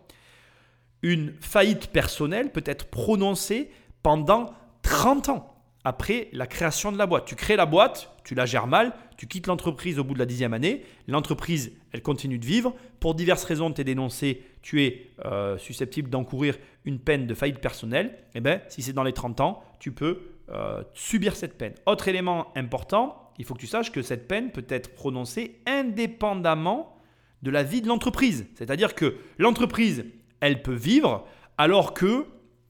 une faillite personnelle peut être prononcée pendant 30 ans après la création de la boîte. Tu crées la boîte, tu la gères mal, tu quittes l'entreprise au bout de la dixième année, l'entreprise, elle continue de vivre. Pour diverses raisons, tu es dénoncé, tu es euh, susceptible d'encourir une peine de faillite personnelle. Eh bien, si c'est dans les 30 ans, tu peux euh, subir cette peine. Autre élément important, il faut que tu saches que cette peine peut être prononcée indépendamment de la vie de l'entreprise. C'est-à-dire que l'entreprise, elle peut vivre alors que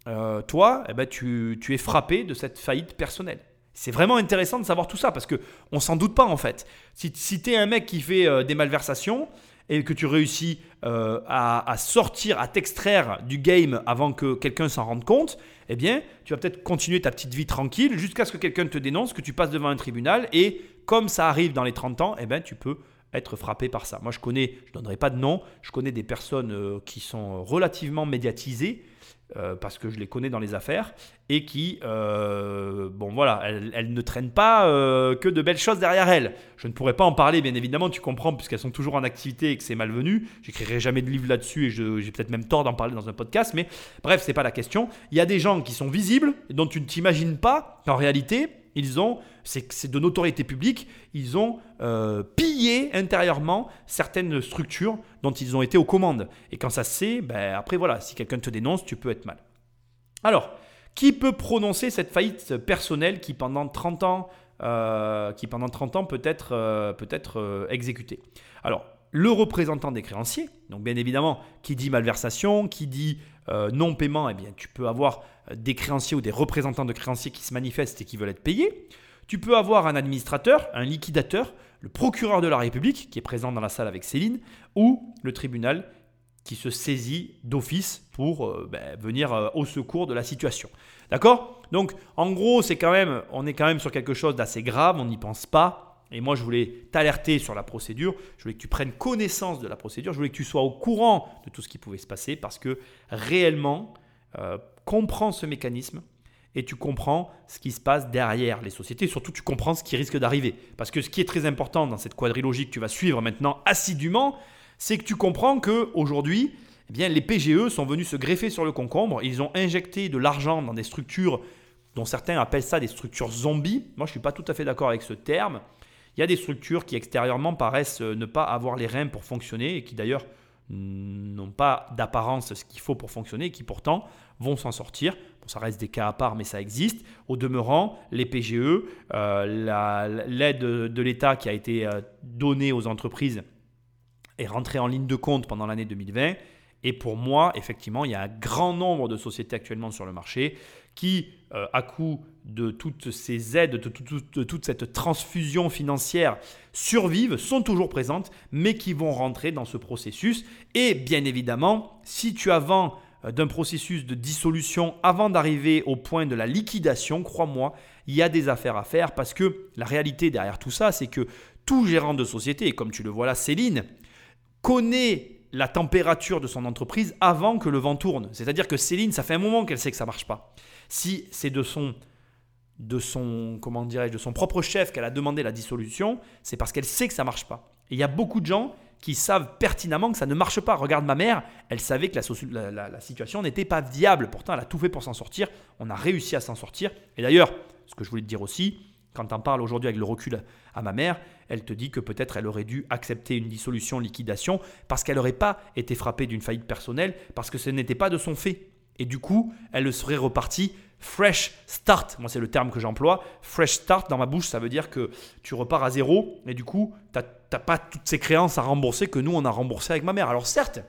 euh, toi, eh ben, tu, es frappé de cette faillite personnelle. C'est vraiment intéressant de savoir tout ça parce que on s'en doute pas en fait. Si, tu es un mec qui fait euh, des malversations et que tu réussis euh, à, sortir, à t'extraire du game avant que quelqu'un s'en rende compte, eh bien, tu vas peut-être continuer ta petite vie tranquille jusqu'à ce que quelqu'un te dénonce, que tu passes devant un tribunal et comme ça arrive dans les 30 ans, eh ben, tu peux être frappé par ça. Moi, je connais, je ne donnerai pas de nom, je connais des personnes qui sont relativement médiatisées euh, parce que je les connais dans les affaires, et qui, euh, bon voilà, elles, ne traînent pas euh, que de belles choses derrière elles. Je ne pourrais pas en parler, bien évidemment, tu comprends, puisqu'elles sont toujours en activité et que c'est malvenu. J'écrirai jamais de livre là-dessus et j'ai peut-être même tort d'en parler dans un podcast, mais bref, c'est pas la question. Il y a des gens qui sont visibles, dont tu ne t'imagines pas qu'en réalité, ils ont, c'est de notoriété publique, ils ont euh, pillé intérieurement certaines structures dont ils ont été aux commandes. Et quand ça se sait, ben après voilà, si quelqu'un te dénonce, tu peux être mal. Alors, qui peut prononcer cette faillite personnelle qui pendant 30 ans, euh, qui pendant 30 ans peut être, euh, peut être exécutée? Alors, le représentant des créanciers, donc bien évidemment, qui dit malversation, qui dit non-paiement, eh tu peux avoir des créanciers ou des représentants de créanciers qui se manifestent et qui veulent être payés. Tu peux avoir un administrateur, un liquidateur, le procureur de la République qui est présent dans la salle avec Céline, ou le tribunal qui se saisit d'office pour euh, ben, venir euh, au secours de la situation. D'accord? Donc en gros, c'est quand même, on est quand même sur quelque chose d'assez grave, on n'y pense pas. Et moi, je voulais t'alerter sur la procédure. Je voulais que tu prennes connaissance de la procédure. Je voulais que tu sois au courant de tout ce qui pouvait se passer parce que réellement, euh, comprends ce mécanisme et tu comprends ce qui se passe derrière les sociétés. Surtout, tu comprends ce qui risque d'arriver. Parce que ce qui est très important dans cette quadrilogie que tu vas suivre maintenant assidûment, c'est que tu comprends que aujourd'hui, eh bien, les PGE sont venus se greffer sur le concombre. Ils ont injecté de l'argent dans des structures dont certains appellent ça des structures zombies. Moi, je ne suis pas tout à fait d'accord avec ce terme. Il y a des structures qui extérieurement paraissent euh, ne pas avoir les reins pour fonctionner et qui d'ailleurs n'ont pas d'apparence ce qu'il faut pour fonctionner et qui pourtant vont s'en sortir. Bon, ça reste des cas à part, mais ça existe. Au demeurant, les PGE, euh, l'aide de l'État qui a été euh, donnée aux entreprises est rentrée en ligne de compte pendant l'année 2020. Et pour moi, effectivement, il y a un grand nombre de sociétés actuellement sur le marché qui, euh, à coup de toutes ces aides, de, toute cette transfusion financière, survivent, sont toujours présentes, mais qui vont rentrer dans ce processus. Et bien évidemment, si tu as euh, d'un processus de dissolution avant d'arriver au point de la liquidation, crois-moi, il y a des affaires à faire parce que la réalité derrière tout ça, c'est que tout gérant de société, et comme tu le vois là, Céline, connaît la température de son entreprise avant que le vent tourne. C'est-à-dire que Céline, ça fait un moment qu'elle sait que ça marche pas. Si c'est de son de son comment de son propre chef qu'elle a demandé la dissolution, c'est parce qu'elle sait que ça marche pas. Et il y a beaucoup de gens qui savent pertinemment que ça ne marche pas. Regarde ma mère, elle savait que la, situation n'était pas viable. Pourtant, elle a tout fait pour s'en sortir. On a réussi à s'en sortir. Et d'ailleurs, ce que je voulais te dire aussi, quand tu en parles aujourd'hui avec le recul à ma mère, elle te dit que peut-être elle aurait dû accepter une dissolution, liquidation, parce qu'elle n'aurait pas été frappée d'une faillite personnelle, parce que ce n'était pas de son fait. Et du coup, elle serait repartie fresh start. Moi, c'est le terme que j'emploie. Fresh start, dans ma bouche, ça veut dire que tu repars à zéro, et du coup, tu n'as pas toutes ces créances à rembourser que nous, on a remboursé avec ma mère. Alors certes,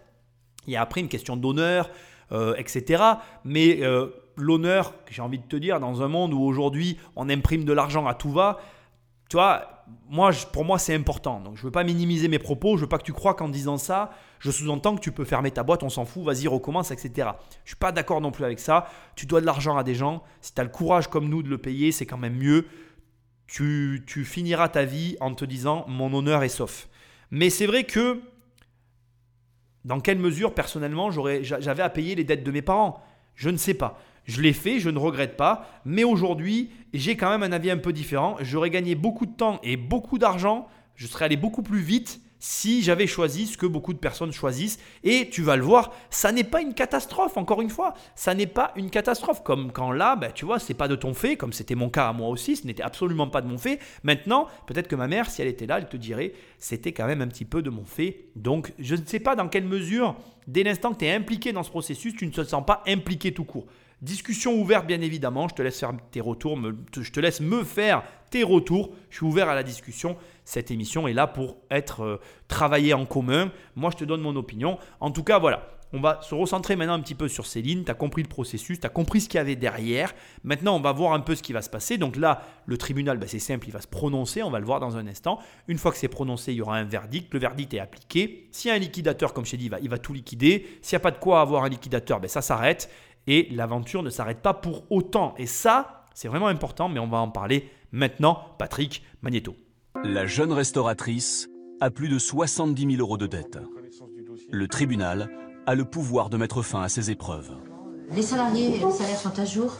il y a après une question d'honneur, euh, etc. Mais euh, l'honneur, j'ai envie de te dire, dans un monde où aujourd'hui on imprime de l'argent à tout va, tu vois, moi, pour moi, c'est important. Donc, je ne veux pas minimiser mes propos. Je veux pas que tu crois qu'en disant ça, je sous-entends que tu peux fermer ta boîte, on s'en fout, vas-y, recommence, etc. Je suis pas d'accord non plus avec ça. Tu dois de l'argent à des gens. Si tu as le courage comme nous de le payer, c'est quand même mieux. Tu, tu finiras ta vie en te disant mon honneur est sauf. Mais c'est vrai que dans quelle mesure, personnellement, j'avais à payer les dettes de mes parents? Je ne sais pas. Je l'ai fait, je ne regrette pas, mais aujourd'hui, j'ai quand même un avis un peu différent. J'aurais gagné beaucoup de temps et beaucoup d'argent, je serais allé beaucoup plus vite si j'avais choisi ce que beaucoup de personnes choisissent. Et tu vas le voir, ça n'est pas une catastrophe, encore une fois. Ça n'est pas une catastrophe. Comme quand là, ben, tu vois, c'est pas de ton fait, comme c'était mon cas à moi aussi, ce n'était absolument pas de mon fait. Maintenant, peut-être que ma mère, si elle était là, elle te dirait, c'était quand même un petit peu de mon fait. Donc, je ne sais pas dans quelle mesure, dès l'instant que tu es impliqué dans ce processus, tu ne te sens pas impliqué tout court. Discussion ouverte, bien évidemment. Je te laisse faire tes retours. je te laisse me faire tes retours. Je suis ouvert à la discussion. Cette émission est là pour être euh, travaillée en commun. Moi, je te donne mon opinion. En tout cas, voilà. On va se recentrer maintenant un petit peu sur Céline. Tu as compris le processus, tu as compris ce qu'il y avait derrière. Maintenant, on va voir un peu ce qui va se passer. Donc là, le tribunal, ben, c'est simple, il va se prononcer. On va le voir dans un instant. Une fois que c'est prononcé, il y aura un verdict. Le verdict est appliqué. S'il y a un liquidateur, comme je t'ai dit, il va, il va tout liquider. S'il n'y a pas de quoi avoir un liquidateur, ben, ça s'arrête et l'aventure ne s'arrête pas pour autant. Et ça, c'est vraiment important, mais on va en parler maintenant. Patrick Magneto. La jeune restauratrice a plus de 70 000 euros de dette. Le tribunal a le pouvoir de mettre fin à ces épreuves. Les salariés, les salaires sont à jour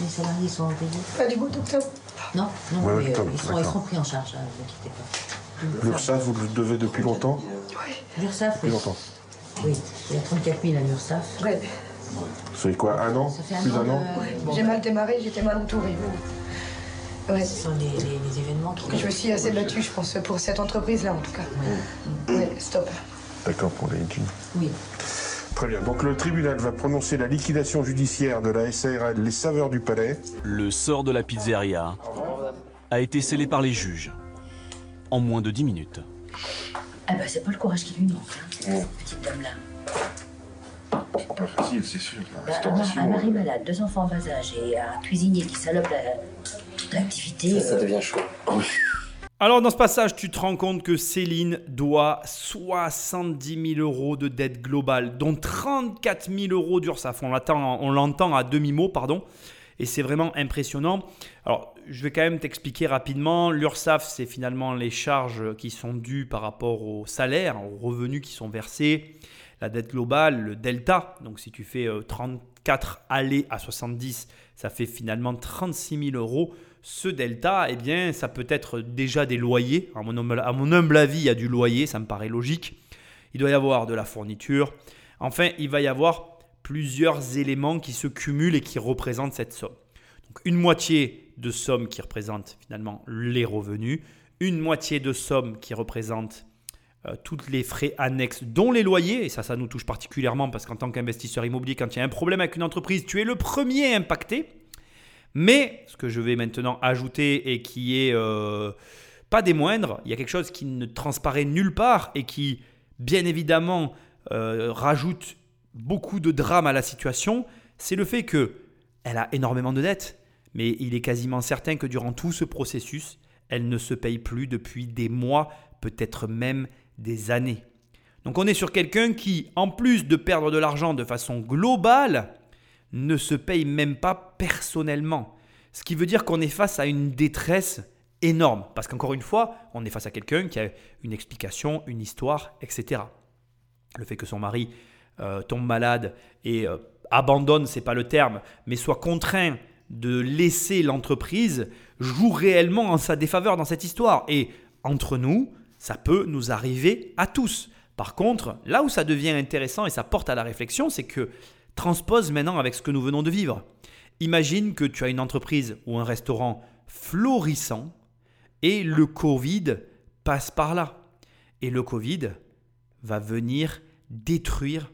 Les salariés sont payés Pas du bout d'octobre Non, non mais, euh, ils, seront, pris en charge, hein, ne vous inquiétez pas. L'URSSAF, vous le devez depuis longtemps Oui. L'URSSAF, Depuis longtemps Oui, il y a 34 000 à l'URSSAF. Oui. C'est quoi, un an Plus d'un an, J'ai mal démarré, j'étais mal entourée. Ouais. Ce sont les, événements qui. Je me suis assez battue, je pense, pour cette entreprise-là, en tout cas. Oui, stop. D'accord, pour les jeans. Oui. Très bien. Donc le tribunal va prononcer la liquidation judiciaire de la SARL Les Saveurs du Palais. Le sort de la pizzeria a été scellé par les juges en moins de 10 minutes. Ah bah c'est pas le courage qui lui manque, hein, petite dame-là. Pas facile, c'est sûr. Bah, un, mari malade, deux enfants en bas âge et un cuisinier qui salope l'activité. Ça, ça, devient chaud. Alors dans ce passage, tu te rends compte que Céline doit 70 000 euros de dette globale, dont 34 000 euros d'URSAF. On l'entend à demi-mot, pardon. Et c'est vraiment impressionnant. Alors, je vais quand même t'expliquer rapidement. L'URSAF, c'est finalement les charges qui sont dues par rapport au salaire, aux revenus qui sont versés la dette globale, le delta. Donc si tu fais 34 euh, allées à 70, ça fait finalement 36 000 euros. Ce delta, eh bien, ça peut être déjà des loyers. À mon, humble, à mon humble avis, il y a du loyer, ça me paraît logique. Il doit y avoir de la fourniture. Enfin, il va y avoir plusieurs éléments qui se cumulent et qui représentent cette somme. Donc une moitié de somme qui représente finalement les revenus, une moitié de somme qui représente euh, tous les frais annexes, dont les loyers, et ça, ça nous touche particulièrement parce qu'en tant qu'investisseur immobilier, quand il y a un problème avec une entreprise, tu es le premier impacté. Mais ce que je vais maintenant ajouter et qui est euh, pas des moindres, il y a quelque chose qui ne transparaît nulle part et qui, bien évidemment, euh, rajoute beaucoup de drame à la situation, c'est le fait que elle a énormément de dettes, mais il est quasiment certain que durant tout ce processus, elle ne se paye plus depuis des mois, peut-être même des années. Donc on est sur quelqu'un qui, en plus de perdre de l'argent de façon globale, ne se paye même pas personnellement. Ce qui veut dire qu'on est face à une détresse énorme. Parce qu'encore une fois, on est face à quelqu'un qui a une explication, une histoire, etc. Le fait que son mari euh, tombe malade et euh, abandonne, c'est pas le terme, mais soit contraint de laisser l'entreprise joue réellement en sa défaveur dans cette histoire. Et entre nous, ça peut nous arriver à tous. Par contre, là où ça devient intéressant et ça porte à la réflexion, c'est que transpose maintenant avec ce que nous venons de vivre. Imagine que tu as une entreprise ou un restaurant florissant et le Covid passe par là. Et le Covid va venir détruire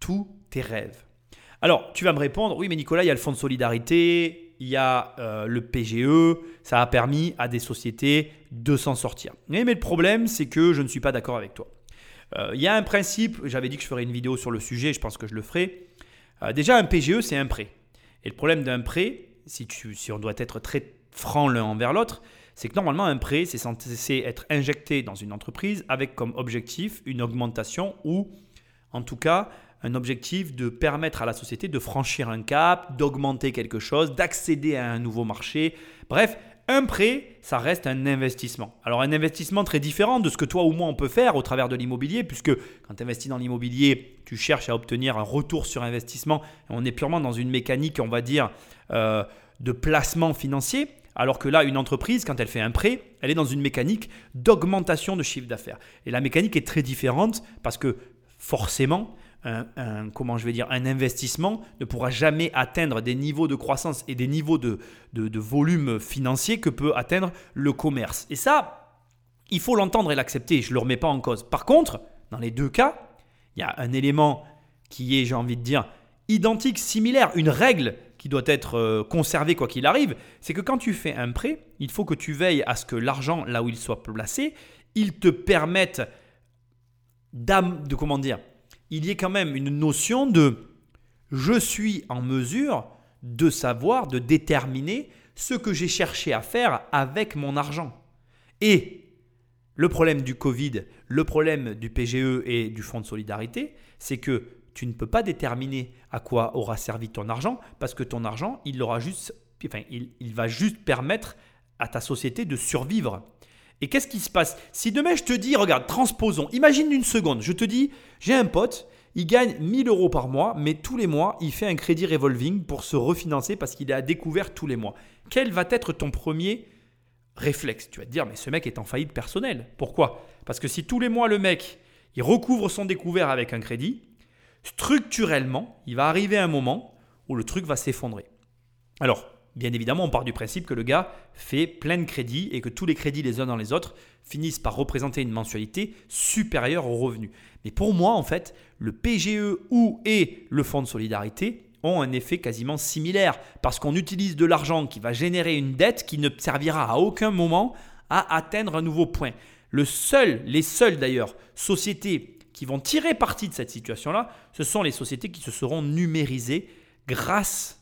tous tes rêves. Alors, tu vas me répondre, oui, mais Nicolas, il y a le fonds de solidarité, il y a euh, le PGE, ça a permis à des sociétés de s'en sortir. Mais, le problème, c'est que je ne suis pas d'accord avec toi. Euh, il y a un principe, j'avais dit que je ferais une vidéo sur le sujet, je pense que je le ferai. Euh, déjà, un PGE, c'est un prêt. Et le problème d'un prêt, si, si on doit être très franc l'un envers l'autre, c'est que normalement, un prêt, c'est censé être injecté dans une entreprise avec comme objectif une augmentation ou, en tout cas, un objectif de permettre à la société de franchir un cap, d'augmenter quelque chose, d'accéder à un nouveau marché. Bref, un prêt, ça reste un investissement. Alors un investissement très différent de ce que toi ou moi on peut faire au travers de l'immobilier, puisque quand tu investis dans l'immobilier, tu cherches à obtenir un retour sur investissement. on est purement dans une mécanique, on va dire, euh, de placement financier. Alors que là, une entreprise, quand elle fait un prêt, elle est dans une mécanique d'augmentation de chiffre d'affaires. Et la mécanique est très différente parce que forcément, un, comment je vais dire, un investissement ne pourra jamais atteindre des niveaux de croissance et des niveaux de, de, volume financier que peut atteindre le commerce. Et ça, il faut l'entendre et l'accepter, je ne le remets pas en cause. Par contre, dans les deux cas, il y a un élément qui est, j'ai envie de dire, identique, similaire, une règle qui doit être euh, conservée quoi qu'il arrive, c'est que quand tu fais un prêt, il faut que tu veilles à ce que l'argent, là où il soit placé, il te permette de comment dire, il y ait quand même une notion de je suis en mesure de savoir, de déterminer ce que j'ai cherché à faire avec mon argent. Et le problème du Covid, le problème du PGE et du Fonds de solidarité, c'est que tu ne peux pas déterminer à quoi aura servi ton argent parce que ton argent, il, aura juste, il va juste permettre à ta société de survivre. Et qu'est-ce qui se passe Si demain je te dis, regarde, transposons, imagine une seconde, je te dis, j'ai un pote, il gagne 1000 euros par mois, mais tous les mois, il fait un crédit revolving pour se refinancer parce qu'il est à découvert tous les mois. Quel va être ton premier réflexe? Tu vas te dire, mais ce mec est en faillite personnelle. Pourquoi? Parce que si tous les mois, le mec, il recouvre son découvert avec un crédit, structurellement, il va arriver un moment où le truc va s'effondrer. Alors, Bien évidemment, on part du principe que le gars fait plein de crédits et que tous les crédits les uns dans les autres finissent par représenter une mensualité supérieure au revenu. Mais pour moi, en fait, le PGE ou et le fonds de solidarité ont un effet quasiment similaire parce qu'on utilise de l'argent qui va générer une dette qui ne servira à aucun moment à atteindre un nouveau point. Seul, les seules d'ailleurs, sociétés qui vont tirer parti de cette situation-là, ce sont les sociétés qui se seront numérisées grâce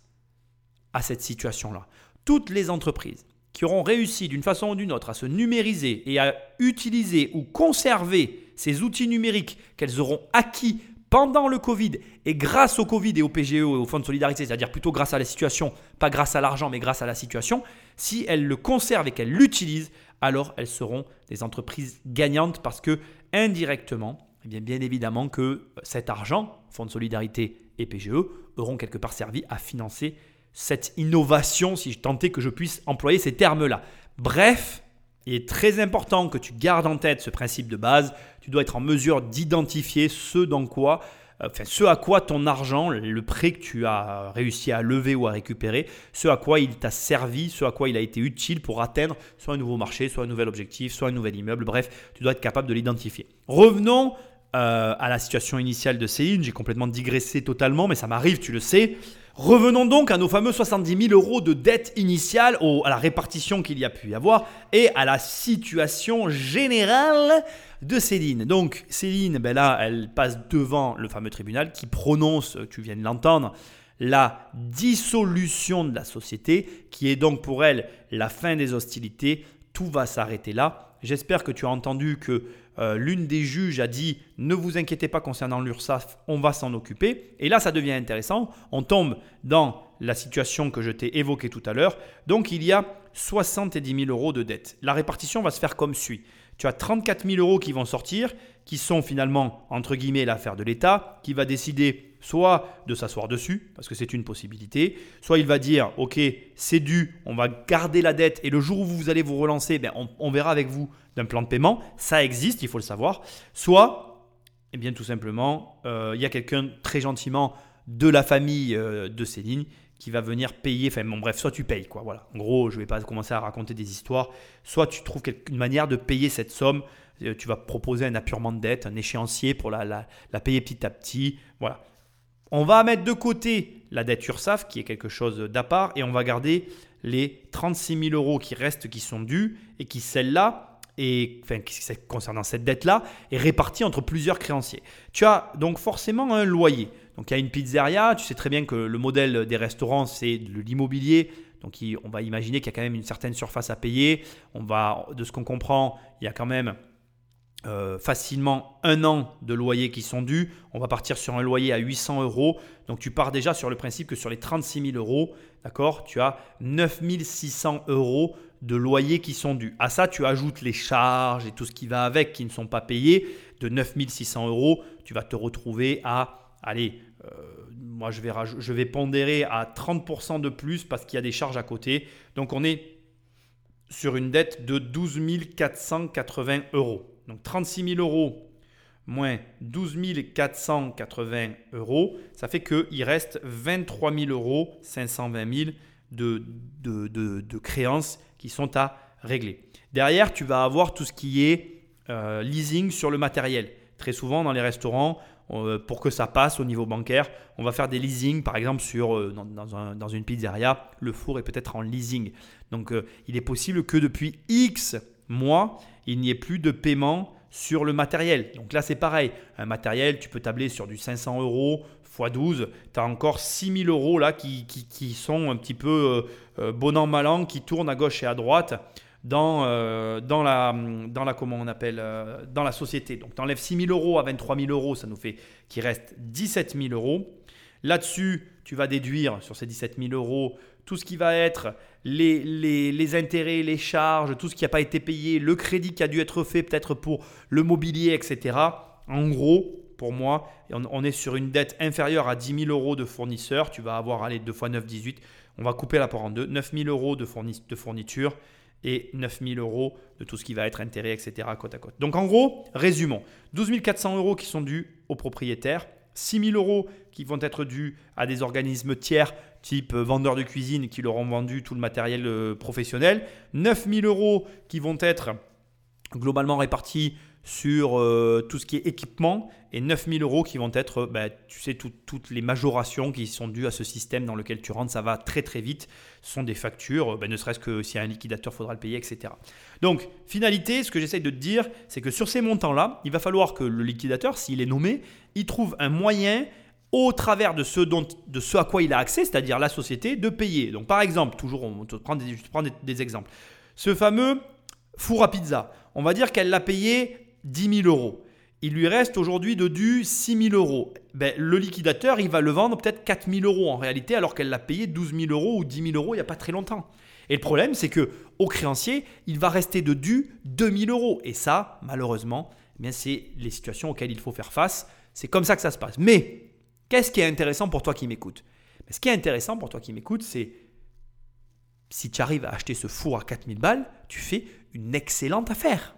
à cette situation-là. Toutes les entreprises qui auront réussi d'une façon ou d'une autre à se numériser et à utiliser ou conserver ces outils numériques qu'elles auront acquis pendant le Covid et grâce au Covid et au PGE et au Fonds de solidarité, c'est-à-dire plutôt grâce à la situation, pas grâce à l'argent, mais grâce à la situation, si elles le conservent et qu'elles l'utilisent, alors elles seront des entreprises gagnantes parce que indirectement, eh bien, bien évidemment que cet argent, Fonds de solidarité et PGE, auront quelque part servi à financer cette innovation, si je tentais que je puisse employer ces termes-là. Bref, il est très important que tu gardes en tête ce principe de base. Tu dois être en mesure d'identifier ce dans quoi enfin, ce à quoi ton argent, le prêt que tu as réussi à lever ou à récupérer, ce à quoi il t'a servi, ce à quoi il a été utile pour atteindre soit un nouveau marché, soit un nouvel objectif, soit un nouvel immeuble. Bref, tu dois être capable de l'identifier. Revenons euh, à la situation initiale de Céline. J'ai complètement digressé totalement, mais ça m'arrive, tu le sais. Revenons donc à nos fameux 70 000 euros de dette initiale, à la répartition qu'il y a pu y avoir et à la situation générale de Céline. Donc Céline, ben là, elle passe devant le fameux tribunal qui prononce, tu viens de l'entendre, la dissolution de la société, qui est donc pour elle la fin des hostilités. Tout va s'arrêter là. J'espère que tu as entendu que euh, l'une des juges a dit ne vous inquiétez pas concernant l'URSSAF, on va s'en occuper. Et là, ça devient intéressant. On tombe dans la situation que je t'ai évoquée tout à l'heure. Donc, il y a 70 000 euros de dette. La répartition va se faire comme suit. Tu as 34 000 euros qui vont sortir, qui sont finalement, entre guillemets, l'affaire de l'État, qui va décider soit de s'asseoir dessus, parce que c'est une possibilité, soit il va dire, OK, c'est dû, on va garder la dette, et le jour où vous allez vous relancer, ben, on, verra avec vous d'un plan de paiement, ça existe, il faut le savoir, soit, eh bien tout simplement, euh, il y a quelqu'un très gentiment de la famille euh, de Céline qui va venir payer, enfin bon bref, soit tu payes, quoi, voilà. En gros, je ne vais pas commencer à raconter des histoires, soit tu trouves une manière de payer cette somme, euh, tu vas proposer un appurement de dette, un échéancier pour la, la payer petit à petit, voilà. On va mettre de côté la dette URSAF, qui est quelque chose d'à part, et on va garder les 36 000 euros qui restent, qui sont dus, et qui, celle-là, et enfin, concernant cette dette-là, est répartie entre plusieurs créanciers. Tu as donc forcément un loyer. Donc il y a une pizzeria, tu sais très bien que le modèle des restaurants, c'est de l'immobilier. Donc on va imaginer qu'il y a quand même une certaine surface à payer. On va, de ce qu'on comprend, il y a quand même euh, facilement un an de loyer qui sont dus. On va partir sur un loyer à 800 euros. Donc tu pars déjà sur le principe que sur les 36 000 euros, d'accord, tu as 9 600 euros de loyer qui sont dus. À ça, tu ajoutes les charges et tout ce qui va avec qui ne sont pas payés. De 9 600 euros, tu vas te retrouver à, allez, euh, moi je vais, pondérer à 30% de plus parce qu'il y a des charges à côté. Donc on est sur une dette de 12 480 euros. Donc 36 000 euros moins 12 480 euros, ça fait qu'il reste 23 000 euros, 520 000 de, créances qui sont à régler. Derrière, tu vas avoir tout ce qui est euh, leasing sur le matériel. Très souvent dans les restaurants, pour que ça passe au niveau bancaire, on va faire des leasing, par exemple sur, euh, dans, une pizzeria, le four est peut-être en leasing. Donc il est possible que depuis X mois, il n'y ait plus de paiement sur le matériel. Donc là, c'est pareil. Un matériel, tu peux tabler sur du 500 euros x 12. Tu as encore 6000 euros là qui, qui, sont un petit peu euh, euh, bon an, mal an, qui tournent à gauche et à droite dans, euh, dans, la, dans la, comment on appelle, dans la société. Donc tu enlèves 6000 euros à 23 000 euros, ça nous fait qu'il reste 17 000 euros. Là-dessus, tu vas déduire sur ces 17 000 euros tout ce qui va être les, les, intérêts, les charges, tout ce qui n'a pas été payé, le crédit qui a dû être fait peut-être pour le mobilier, etc. En gros, pour moi, on, est sur une dette inférieure à 10 000 euros de fournisseur. Tu vas avoir allez, 2 fois 9, 18. On va couper la part en deux. 9 000 euros de fourniture et 9 000 euros de tout ce qui va être intérêt, etc. côte à côte. Donc en gros, résumons. 12 400 euros qui sont dus aux propriétaires. 6 000 euros qui vont être dus à des organismes tiers, type euh, vendeurs de cuisine qui leur ont vendu tout le matériel euh, professionnel. 9 000 euros qui vont être globalement répartis sur euh, tout ce qui est équipement et 9 000 euros qui vont être, bah, tu sais, toutes les majorations qui sont dues à ce système dans lequel tu rentres. Ça va très très vite. Ce sont des factures, bah, ne serait-ce que s'il y a un liquidateur, faudra le payer, etc. Donc, finalité, ce que j'essaye de te dire, c'est que sur ces montants-là, il va falloir que le liquidateur, s'il est nommé, il trouve un moyen au travers de ce, dont, de ce à quoi il a accès, c'est-à-dire la société, de payer. Donc par exemple, toujours, on prend des, je prends des, exemples. Ce fameux four à pizza, on va dire qu'elle l'a payé 10 000 euros. Il lui reste aujourd'hui de dû 6 000 euros. Ben, le liquidateur, il va le vendre peut-être 4 000 euros en réalité, alors qu'elle l'a payé 12 000 euros ou 10 000 euros il n'y a pas très longtemps. Et le problème, c'est que au créancier, il va rester de dû 2 000 euros. Et ça, malheureusement, eh c'est les situations auxquelles il faut faire face. C'est comme ça que ça se passe. Mais qu'est-ce qui est intéressant pour toi qui m'écoutes? Ben, Ce qui est intéressant pour toi qui m'écoutes, c'est si tu arrives à acheter ce four à 4000 balles, tu fais une excellente affaire.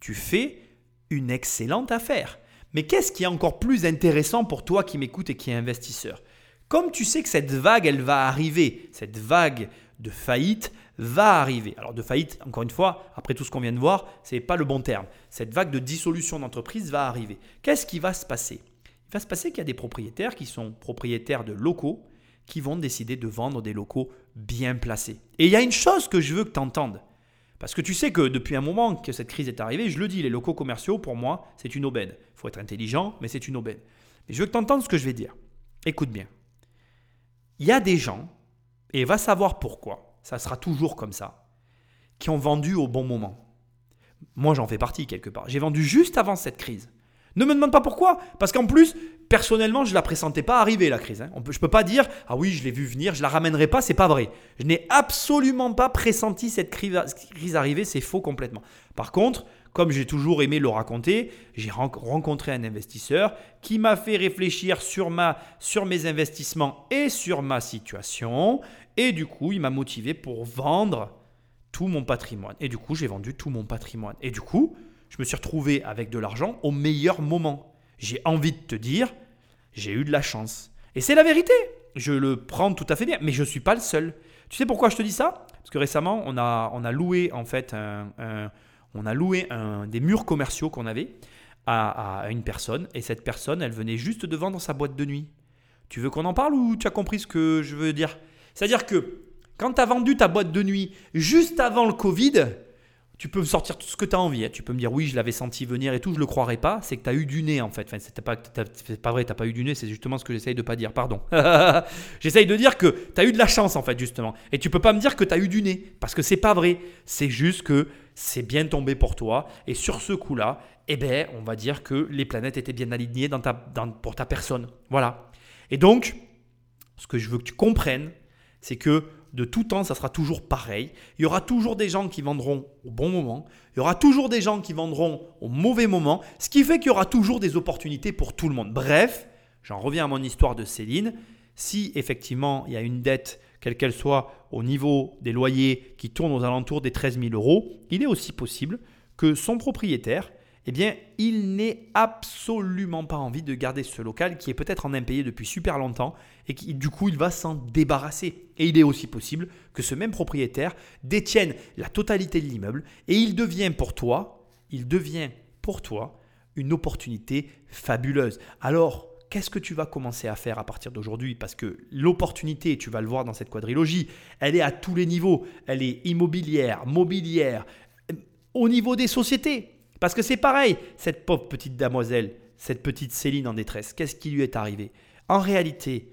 Tu fais une excellente affaire. Mais qu'est-ce qui est encore plus intéressant pour toi qui m'écoutes et qui est investisseur? Comme tu sais que cette vague, elle va arriver, cette vague de faillite va arriver. Alors de faillite, encore une fois, après tout ce qu'on vient de voir, ce n'est pas le bon terme. Cette vague de dissolution d'entreprise va arriver. Qu'est-ce qui va se passer? Il va se passer qu'il y a des propriétaires qui sont propriétaires de locaux qui vont décider de vendre des locaux bien placés. Et il y a une chose que je veux que tu entendes. Parce que tu sais que depuis un moment que cette crise est arrivée, je le dis, les locaux commerciaux, pour moi, c'est une aubaine. Il faut être intelligent, mais c'est une aubaine. Mais je veux que tu entendes ce que je vais dire. Écoute bien. Il y a des gens, et va savoir pourquoi, ça sera toujours comme ça, qui ont vendu au bon moment. Moi, j'en fais partie quelque part. J'ai vendu juste avant cette crise. Ne me demande pas pourquoi, parce qu'en plus, personnellement, je ne la pressentais pas arriver, la crise. Hein. je ne peux pas dire, ah oui, je l'ai vu venir, je la ramènerai pas, c'est pas vrai. Je n'ai absolument pas pressenti cette crise arriver, c'est faux complètement. Par contre, comme j'ai toujours aimé le raconter, j'ai rencontré un investisseur qui m'a fait réfléchir sur, ma, sur mes investissements et sur ma situation. Et du coup, il m'a motivé pour vendre tout mon patrimoine. Et du coup, j'ai vendu tout mon patrimoine. Et du coup, je me suis retrouvé avec de l'argent au meilleur moment. J'ai envie de te dire, j'ai eu de la chance. Et c'est la vérité. Je le prends tout à fait bien, mais je ne suis pas le seul. Tu sais pourquoi je te dis ça? Parce que récemment, on a, loué en fait on a loué des murs commerciaux qu'on avait à, à, une personne, et cette personne, elle venait juste de vendre sa boîte de nuit. Tu veux qu'on en parle ou tu as compris ce que je veux dire? C'est-à-dire que quand tu as vendu ta boîte de nuit juste avant le Covid, tu peux me sortir tout ce que tu as envie. Hein. Tu peux me dire oui, je l'avais senti venir et tout, je le croirais pas. C'est que tu as eu du nez en fait. C'est pas, vrai, tu pas eu du nez, c'est justement ce que j'essaye de pas dire. Pardon. j'essaye de dire que tu as eu de la chance en fait, justement. Et tu peux pas me dire que tu as eu du nez parce que c'est pas vrai. C'est juste que c'est bien tombé pour toi. Et sur ce coup-là, eh ben, on va dire que les planètes étaient bien alignées pour ta personne. Voilà. Et donc, ce que je veux que tu comprennes, c'est que de tout temps, ça sera toujours pareil. Il y aura toujours des gens qui vendront au bon moment. Il y aura toujours des gens qui vendront au mauvais moment. Ce qui fait qu'il y aura toujours des opportunités pour tout le monde. Bref, j'en reviens à mon histoire de Céline. Si effectivement il y a une dette, quelle qu'elle soit, au niveau des loyers qui tournent aux alentours des 13 000 euros, il est aussi possible que son propriétaire eh bien, il n'ait absolument pas envie de garder ce local qui est peut-être en impayé depuis super longtemps et qui, du coup, il va s'en débarrasser. Et il est aussi possible que ce même propriétaire détienne la totalité de l'immeuble et il devient pour toi, il devient pour toi une opportunité fabuleuse. Alors, qu'est-ce que tu vas commencer à faire à partir d'aujourd'hui? Parce que l'opportunité, tu vas le voir dans cette quadrilogie, elle est à tous les niveaux. Elle est immobilière, mobilière, au niveau des sociétés. Parce que c'est pareil, cette pauvre petite damoiselle, cette petite Céline en détresse, qu'est-ce qui lui est arrivé? En réalité,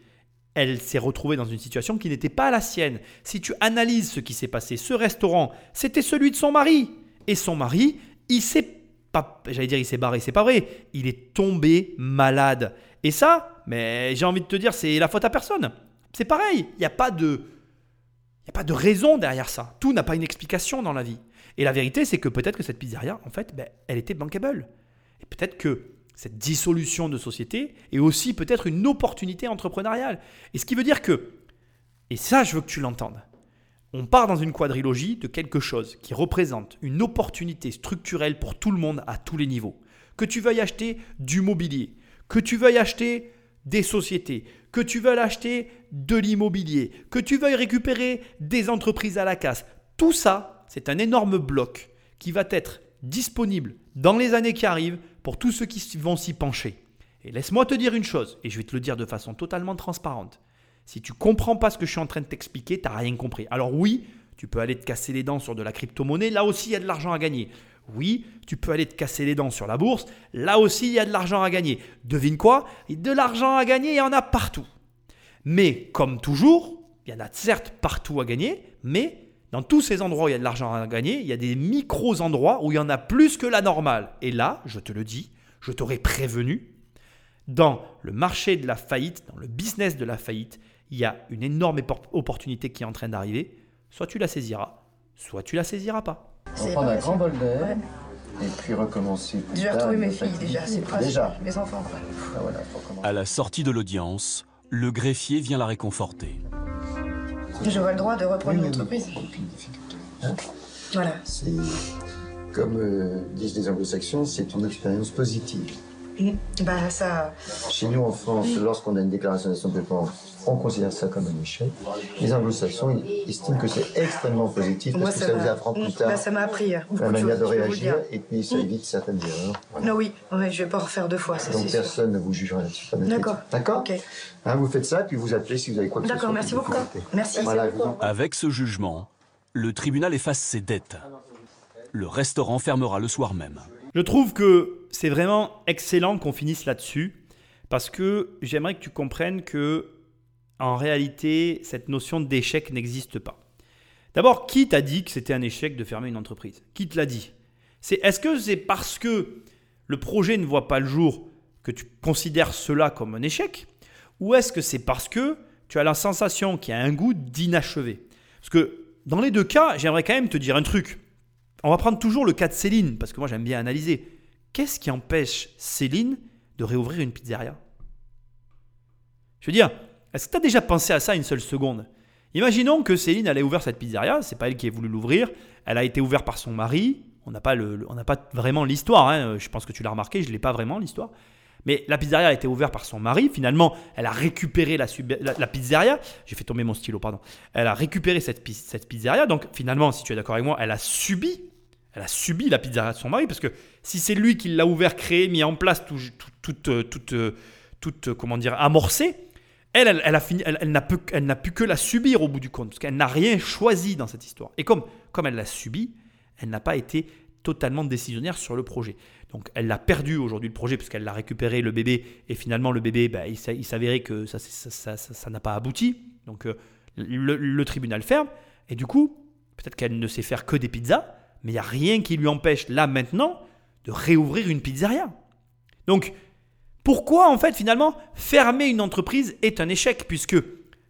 elle s'est retrouvée dans une situation qui n'était pas la sienne. Si tu analyses ce qui s'est passé, ce restaurant, c'était celui de son mari. Et son mari, il s'est pas, j'allais dire, il s'est barré, c'est pas vrai. Il est tombé malade. Et ça, mais j'ai envie de te dire, c'est la faute à personne. C'est pareil. Il n'y a pas de, il y a pas de raison derrière ça. Tout n'a pas une explication dans la vie. Et la vérité, c'est que peut-être que cette pizzeria, en fait, ben, elle était bankable. Et peut-être que cette dissolution de société est aussi peut-être une opportunité entrepreneuriale. Et ce qui veut dire que, et ça je veux que tu l'entendes, on part dans une quadrilogie de quelque chose qui représente une opportunité structurelle pour tout le monde à tous les niveaux. Que tu veuilles acheter du mobilier, que tu veuilles acheter des sociétés, que tu veuilles acheter de l'immobilier, que tu veuilles récupérer des entreprises à la casse, tout ça, c'est un énorme bloc qui va être disponible dans les années qui arrivent pour tous ceux qui vont s'y pencher. Et laisse-moi te dire une chose, et je vais te le dire de façon totalement transparente. Si tu comprends pas ce que je suis en train de t'expliquer, tu n'as rien compris. Alors oui, tu peux aller te casser les dents sur de la crypto-monnaie, là aussi il y a de l'argent à gagner. Oui, tu peux aller te casser les dents sur la bourse, là aussi il y a de l'argent à gagner. Devine quoi? De l'argent à gagner, il y en a partout. Mais comme toujours, il y en a certes partout à gagner, mais dans tous ces endroits où il y a de l'argent à gagner, il y a des micros endroits où il y en a plus que la normale. Et là, je te le dis, je t'aurais prévenu, dans le marché de la faillite, dans le business de la faillite, il y a une énorme opportunité qui est en train d'arriver. Soit tu la saisiras, soit tu la saisiras pas. On va prendre un grand bol d'air et puis recommencer. J'ai retrouvé mes filles déjà, c'est presque. Déjà. Mes enfants. Ah, voilà, à la sortie de l'audience, le greffier vient la réconforter. J'aurai le droit de reprendre une entreprise. Hein voilà. C'est comme euh, disent les anglo-saxons, c'est une expérience positive. Bah ça. Chez nous en France, lorsqu'on a une déclaration d'action de paiement, on considère ça comme un échec. Les anglo-saxons estiment que c'est extrêmement positif parce Moi, que ça ça vous apprend plus tard Bah, ça m'a appris beaucoup la de manière choses, de réagir et puis ça évite certaines erreurs. Voilà. Non, oui, ouais, je vais pas refaire deux fois, ça Donc sûr. personne ne vous jugera là-dessus. D'accord. D'accord. Hein, Vous faites ça, puis vous appelez si vous avez quoi que ce soit. D'accord, merci beaucoup. Merci. Voilà, en Avec ce jugement, le tribunal efface ses dettes. Le restaurant fermera le soir même. Je trouve que c'est vraiment excellent qu'on finisse là-dessus parce que j'aimerais que tu comprennes que en réalité, cette notion d'échec n'existe pas. D'abord, qui t'a dit que c'était un échec de fermer une entreprise? Qui te l'a dit? C'est est-ce que c'est parce que le projet ne voit pas le jour que tu considères cela comme un échec? Ou est-ce que c'est parce que tu as la sensation qu'il y a un goût d'inachevé? Parce que dans les deux cas, j'aimerais quand même te dire un truc. On va prendre toujours le cas de Céline, parce que moi j'aime bien analyser. Qu'est-ce qui empêche Céline de réouvrir une pizzeria? Je veux dire, est-ce que tu as déjà pensé à ça une seule seconde? Imaginons que Céline elle ait ouvert cette pizzeria, c'est pas elle qui a voulu l'ouvrir, elle a été ouverte par son mari, on n'a pas, le, pas vraiment l'histoire, hein. je pense que tu l'as remarqué, je ne l'ai pas vraiment l'histoire. Mais la pizzeria a été ouverte par son mari. Finalement, elle a récupéré la, la- pizzeria. J'ai fait tomber mon stylo, pardon. Elle a récupéré cette, cette pizzeria. Donc finalement, si tu es d'accord avec moi, elle a subi. Elle a subi la pizzeria de son mari. Parce que si c'est lui qui l'a ouvert, créé, mis en place, tout, tout, tout, euh, euh, euh, comment dire, amorcé, elle, elle, a fini, elle, n'a pu, elle n'a pu que la subir au bout du compte. Parce qu'elle n'a rien choisi dans cette histoire. Et comme, comme elle l'a subi, elle n'a pas été totalement décisionnaire sur le projet. Donc elle l'a perdu aujourd'hui le projet puisqu'elle l'a récupéré le bébé et finalement le bébé bah, il s'a- il s'avérait que ça ça- ça- ça- n'a pas abouti. Donc euh, le, le tribunal ferme et du coup peut-être qu'elle ne sait faire que des pizzas mais il n'y a rien qui lui empêche là maintenant de réouvrir une pizzeria. Donc pourquoi en fait finalement fermer une entreprise est un échec puisque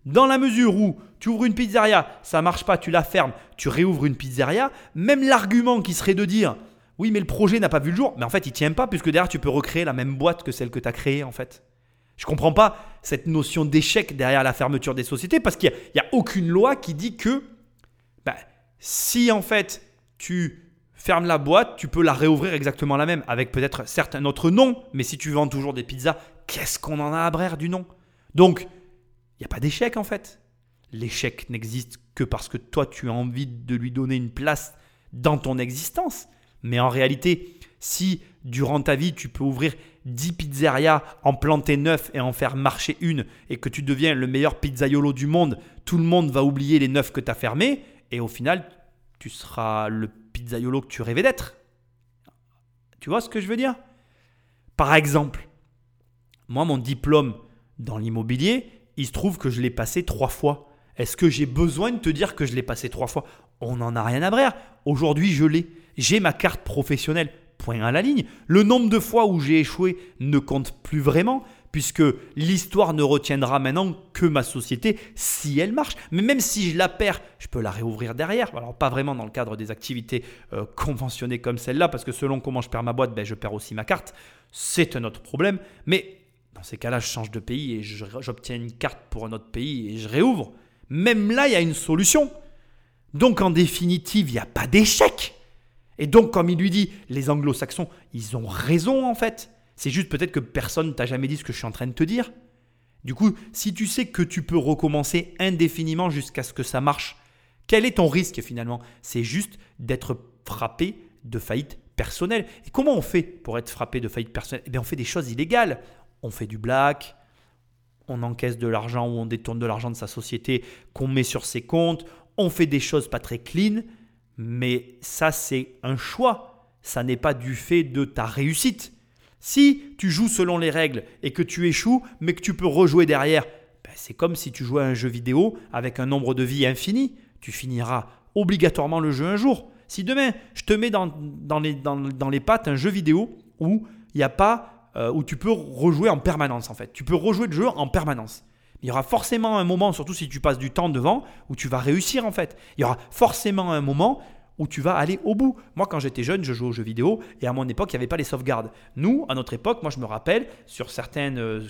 dans la mesure où tu ouvres une pizzeria, ça marche pas, tu la fermes, tu réouvres une pizzeria, même l'argument qui serait de dire oui mais le projet n'a pas vu le jour, mais en fait il tient pas puisque derrière tu peux recréer la même boîte que celle que tu as créée en fait. Je comprends pas cette notion d'échec derrière la fermeture des sociétés parce qu'il n'y a, aucune loi qui dit que bah, si en fait tu la boîte, tu peux la réouvrir exactement la même avec peut-être certes un autre nom, mais si tu vends toujours des pizzas, qu'est-ce qu'on en a à brère du nom? Donc, il n'y a pas d'échec en fait. L'échec n'existe que parce que toi, tu as envie de lui donner une place dans ton existence. Mais en réalité, si durant ta vie, tu peux ouvrir 10 pizzerias, en planter 9 et en faire marcher une, et que tu deviens le meilleur pizzaiolo du monde, tout le monde va oublier les 9 que tu as fermés, et au final, tu seras le pizzaiolo que tu rêvais d'être. Tu vois ce que je veux dire? Par exemple, moi, mon diplôme dans l'immobilier, il se trouve que je l'ai passé trois fois. Est-ce que j'ai besoin de te dire que je l'ai passé trois fois? On n'en a rien à brère. Aujourd'hui, je l'ai. J'ai ma carte professionnelle. Point à la ligne. Le nombre de fois où j'ai échoué ne compte plus vraiment, puisque l'histoire ne retiendra maintenant que ma société si elle marche. Mais même si je la perds, je peux la réouvrir derrière. Alors pas vraiment dans le cadre des activités euh, conventionnées comme celle-là, parce que selon comment je perds ma boîte, ben, je perds aussi ma carte. C'est un autre problème. Mais dans ces cas-là, je change de pays et j'obtiens une carte pour un autre pays et je réouvre. Même là, il y a une solution. Donc en définitive, il n'y a pas d'échec. Et donc, comme il lui dit, les anglo-saxons, ils ont raison en fait. C'est juste peut-être que personne ne t'a jamais dit ce que je suis en train de te dire. Du coup, si tu sais que tu peux recommencer indéfiniment jusqu'à ce que ça marche, quel est ton risque finalement? C'est juste d'être frappé de faillite personnelle. Et comment on fait pour être frappé de faillite personnelle Eh bien, on fait des choses illégales. On fait du black, on encaisse de l'argent ou on détourne de l'argent de sa société qu'on met sur ses comptes, on fait des choses pas très clean, mais ça c'est un choix, ça n'est pas du fait de ta réussite. Si tu joues selon les règles et que tu échoues, mais que tu peux rejouer derrière, ben, c'est comme si tu jouais à un jeu vidéo avec un nombre de vies infini, tu finiras obligatoirement le jeu un jour. Si demain je te mets dans, les pattes un jeu vidéo où il n'y a pas euh, où tu peux rejouer en permanence en fait. Tu peux rejouer le jeu en permanence. Il y aura forcément un moment, surtout si tu passes du temps devant, où tu vas réussir en fait. Il y aura forcément un moment où tu vas aller au bout. Moi, quand j'étais jeune, je jouais aux jeux vidéo et à mon époque, il n'y avait pas les sauvegardes. Nous, à notre époque, moi, je me rappelle, sur certaines euh,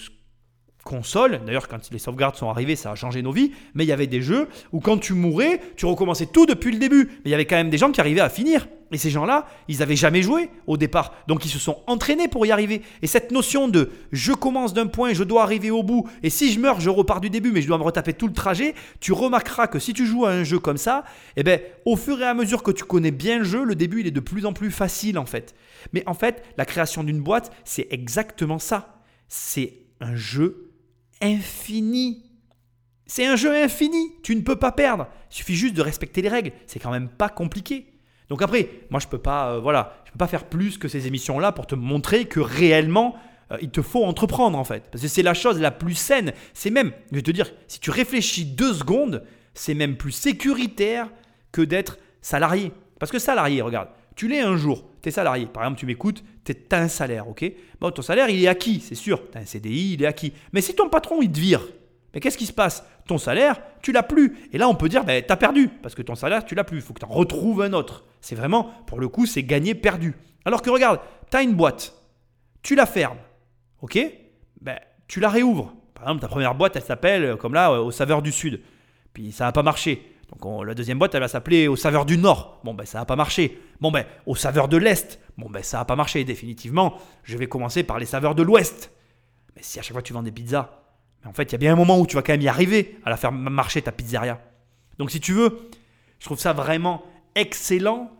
console. D'ailleurs, quand les sauvegardes sont arrivées, ça a changé nos vies. Mais il y avait des jeux où quand tu mourais, tu recommençais tout depuis le début. Mais il y avait quand même des gens qui arrivaient à finir. Et ces gens-là, ils n'avaient jamais joué au départ. Donc ils se sont entraînés pour y arriver. Et cette notion de je commence d'un point, je dois arriver au bout. Et si je meurs, je repars du début, mais je dois me retaper tout le trajet. Tu remarqueras que si tu joues à un jeu comme ça, eh ben, au fur et à mesure que tu connais bien le jeu, le début, il est de plus en plus facile en fait. Mais en fait, la création d'une boîte, c'est exactement ça. C'est un jeu infini. C'est un jeu infini, tu ne peux pas perdre. Il suffit juste de respecter les règles, c'est quand même pas compliqué. Donc après, moi je peux pas euh, voilà, je peux pas faire plus que ces émissions là pour te montrer que réellement euh, il te faut entreprendre en fait parce que c'est la chose la plus saine, c'est même je vais te dire si tu réfléchis deux secondes, c'est même plus sécuritaire que d'être salarié. Parce que salarié, regarde, tu l'es un jour, tu es salarié. Par exemple, tu m'écoutes, tu as un salaire, ok? Bon, ton salaire, il est acquis, c'est sûr. Tu as un CDI, il est acquis. Mais si ton patron, il te vire, mais qu'est-ce qui se passe? Ton salaire, tu l'as plus. Et là, on peut dire, ben, tu as perdu, parce que ton salaire, tu l'as plus. Il faut que tu en retrouves un autre. C'est vraiment, pour le coup, c'est gagné, perdu. Alors que regarde, tu as une boîte, tu la fermes, ok? Ben, Tu la réouvres. Par exemple, ta première boîte, elle s'appelle, comme là, au saveur du Sud. Puis ça n'a pas marché. Donc la deuxième boîte, elle va s'appeler aux saveurs du Nord. Bon, ben ça n'a pas marché. Bon, ben aux saveurs de l'Est. Bon, ben ça n'a pas marché. Définitivement, je vais commencer par les saveurs de l'Ouest. Mais si à chaque fois tu vends des pizzas, mais en fait, il y a bien un moment où tu vas quand même y arriver à la faire marcher ta pizzeria. Donc si tu veux, je trouve ça vraiment excellent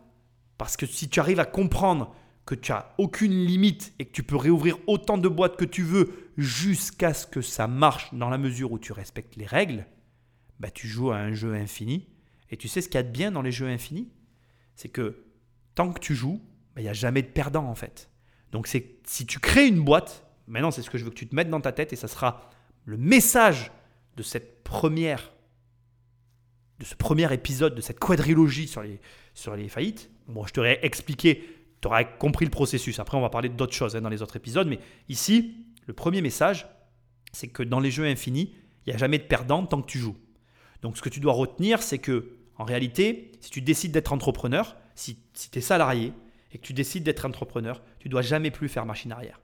parce que si tu arrives à comprendre que tu n'as aucune limite et que tu peux réouvrir autant de boîtes que tu veux jusqu'à ce que ça marche dans la mesure où tu respectes les règles, bah, tu joues à un jeu infini. Et tu sais ce qu'il y a de bien dans les jeux infinis? C'est que tant que tu joues, bah, il n'y a jamais de perdant en fait. Donc c'est si tu crées une boîte, maintenant c'est ce que je veux que tu te mettes dans ta tête et ça sera le message de cette première de ce premier épisode de cette quadrilogie sur les, sur les faillites. Bon, je t'aurais expliqué, tu aurais compris le processus. Après, on va parler d'autres choses hein, dans les autres épisodes. Mais ici, le premier message, c'est que dans les jeux infinis, il n'y a jamais de perdant tant que tu joues. Donc ce que tu dois retenir, c'est que en réalité, si tu décides d'être entrepreneur, si, tu es salarié et que tu décides d'être entrepreneur, tu dois jamais plus faire machine arrière.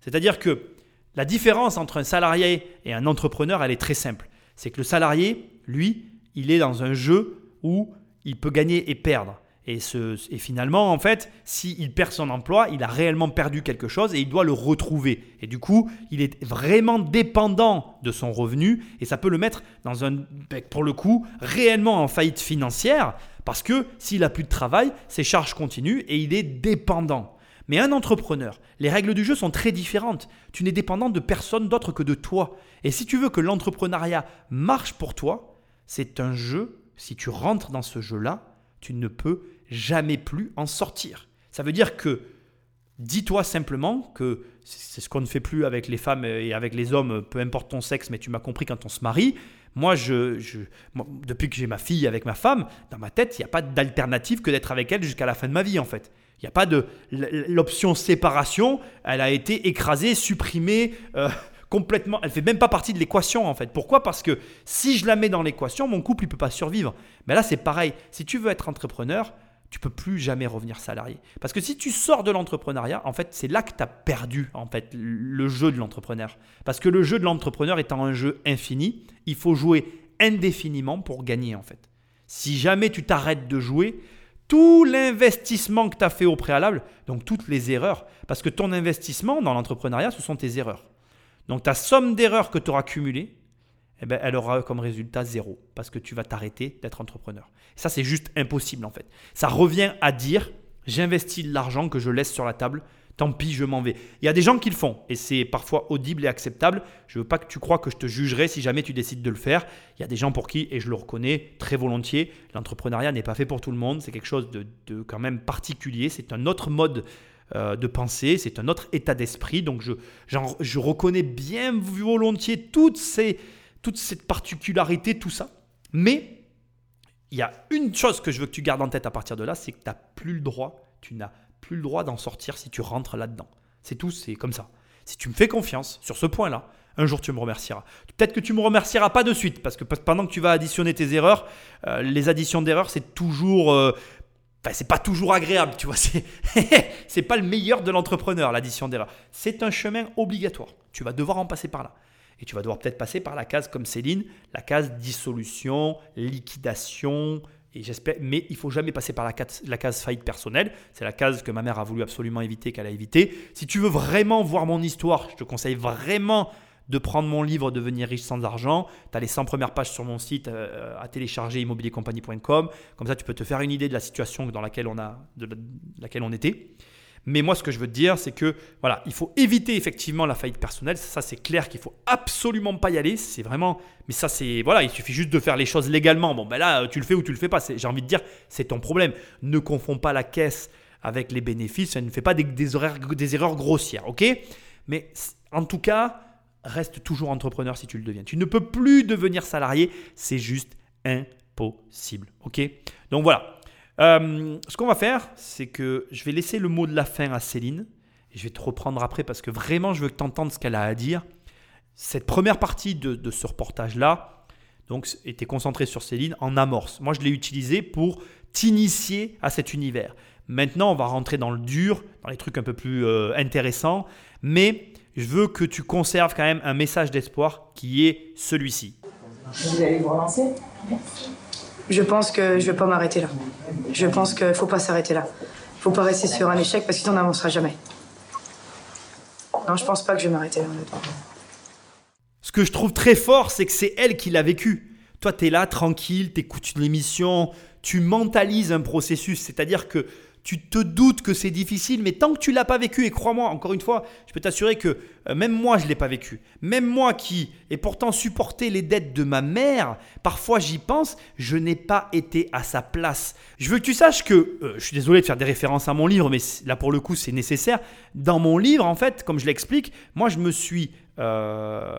C'est-à-dire que la différence entre un salarié et un entrepreneur, elle est très simple. C'est que le salarié, lui, il est dans un jeu où il peut gagner et perdre. Et, finalement, en fait, s'il perd son emploi, il a réellement perdu quelque chose et il doit le retrouver. Et du coup, il est vraiment dépendant de son revenu et ça peut le mettre dans un, ben, pour le coup, réellement en faillite financière parce que s'il a plus de travail, ses charges continuent et il est dépendant. Mais un entrepreneur, les règles du jeu sont très différentes. Tu n'es dépendant de personne d'autre que de toi. Et si tu veux que l'entrepreneuriat marche pour toi, c'est un jeu. Si tu rentres dans ce jeu-là, tu ne peux jamais plus en sortir. Ça veut dire que dis-toi simplement que c'est ce qu'on ne fait plus avec les femmes et avec les hommes, peu importe ton sexe, mais tu m'as compris quand on se marie. Moi, je, depuis que j'ai ma fille avec ma femme, dans ma tête, il n'y a pas d'alternative que d'être avec elle jusqu'à la fin de ma vie, en fait. Il n'y a pas de. L'option séparation, elle a été écrasée, supprimée. Euh, complètement, elle fait même pas partie de l'équation en fait. Pourquoi? Parce que si je la mets dans l'équation, mon couple il peut pas survivre. Mais là c'est pareil. Si tu veux être entrepreneur, tu peux plus jamais revenir salarié. Parce que si tu sors de l'entrepreneuriat, en fait, c'est là que tu as perdu en fait le jeu de l'entrepreneur. Parce que le jeu de l'entrepreneur étant un jeu infini, il faut jouer indéfiniment pour gagner en fait. Si jamais tu t'arrêtes de jouer, tout l'investissement que tu as fait au préalable, donc toutes les erreurs, parce que ton investissement dans l'entrepreneuriat, ce sont tes erreurs. Donc ta somme d'erreurs que tu auras cumulée, eh ben, elle aura comme résultat zéro, parce que tu vas t'arrêter d'être entrepreneur. Ça, c'est juste impossible en fait. Ça revient à dire, j'investis de l'argent que je laisse sur la table, tant pis, je m'en vais. Il y a des gens qui le font, et c'est parfois audible et acceptable. Je ne veux pas que tu crois que je te jugerai si jamais tu décides de le faire. Il y a des gens pour qui, et je le reconnais très volontiers, l'entrepreneuriat n'est pas fait pour tout le monde, c'est quelque chose de, quand même particulier, c'est un autre mode euh, de pensée, c'est un autre état d'esprit. Donc je, je reconnais bien volontiers toutes ces, toute cette particularité, tout ça. Mais il y a une chose que je veux que tu gardes en tête à partir de là, c'est que tu n'as plus le droit, tu n'as plus le droit d'en sortir si tu rentres là-dedans. C'est tout, c'est comme ça. Si tu me fais confiance sur ce point-là, un jour tu me remercieras. Peut-être que tu me remercieras pas de suite, parce que pendant que tu vas additionner tes erreurs, euh, les additions d'erreurs, c'est toujours euh, Enfin, c'est pas toujours agréable, tu vois. C'est, c'est pas le meilleur de l'entrepreneur, l'addition d'erreurs. C'est un chemin obligatoire. Tu vas devoir en passer par là. Et tu vas devoir peut-être passer par la case comme Céline, la case dissolution, liquidation, et j'espère, mais il faut jamais passer par la case, faillite personnelle. C'est la case que ma mère a voulu absolument éviter, qu'elle a évité. Si tu veux vraiment voir mon histoire, je te conseille vraiment de prendre mon livre Devenir riche sans argent. Tu as les 100 premières pages sur mon site euh, à télécharger immobiliercompagnie.com. Comme ça, tu peux te faire une idée de la situation dans laquelle on, a, laquelle on était. Mais moi, ce que je veux te dire, c'est que voilà, il faut éviter effectivement la faillite personnelle. Ça, c'est clair qu'il faut absolument pas y aller. C'est vraiment. Mais ça, c'est voilà, il suffit juste de faire les choses légalement. Bon, ben là, tu le fais ou tu le fais pas. J'ai envie de dire, c'est ton problème. Ne confonds pas la caisse avec les bénéfices. Ça ne fait pas des, des, des erreurs grossières, ok? Mais en tout cas, reste toujours entrepreneur si tu le deviens. Tu ne peux plus devenir salarié. C'est juste impossible, ok? Donc voilà. Euh, ce qu'on va faire, c'est que je vais laisser le mot de la fin à Céline. Et je vais te reprendre après parce que vraiment, je veux que tu entendes ce qu'elle a à dire. Cette première partie de, ce reportage-là donc, était concentrée sur Céline en amorce. Moi, je l'ai utilisé pour t'initier à cet univers. Maintenant, on va rentrer dans le dur, dans les trucs un peu plus euh, intéressants. Mais je veux que tu conserves quand même un message d'espoir qui est celui-ci. Vous allez vous relancer? Je pense que je vais pas m'arrêter là. Je pense qu'il faut pas s'arrêter là. Faut pas rester sur un échec parce que sinon on n'avancera jamais. Non, je pense pas que je vais m'arrêter là. Ce que je trouve très fort, c'est que c'est elle qui l'a vécu. Toi, tu es là, tranquille, tu écoutes une émission, tu mentalises un processus. C'est-à-dire que tu te doutes que c'est difficile, mais tant que tu l'as pas vécu, et crois-moi, encore une fois, je peux t'assurer que euh, même moi, je l'ai pas vécu. Même moi qui ai pourtant supporté les dettes de ma mère, parfois j'y pense, je n'ai pas été à sa place. Je veux que tu saches que, euh, je suis désolé de faire des références à mon livre, mais là pour le coup c'est nécessaire. Dans mon livre, en fait, comme je l'explique, moi je me suis euh,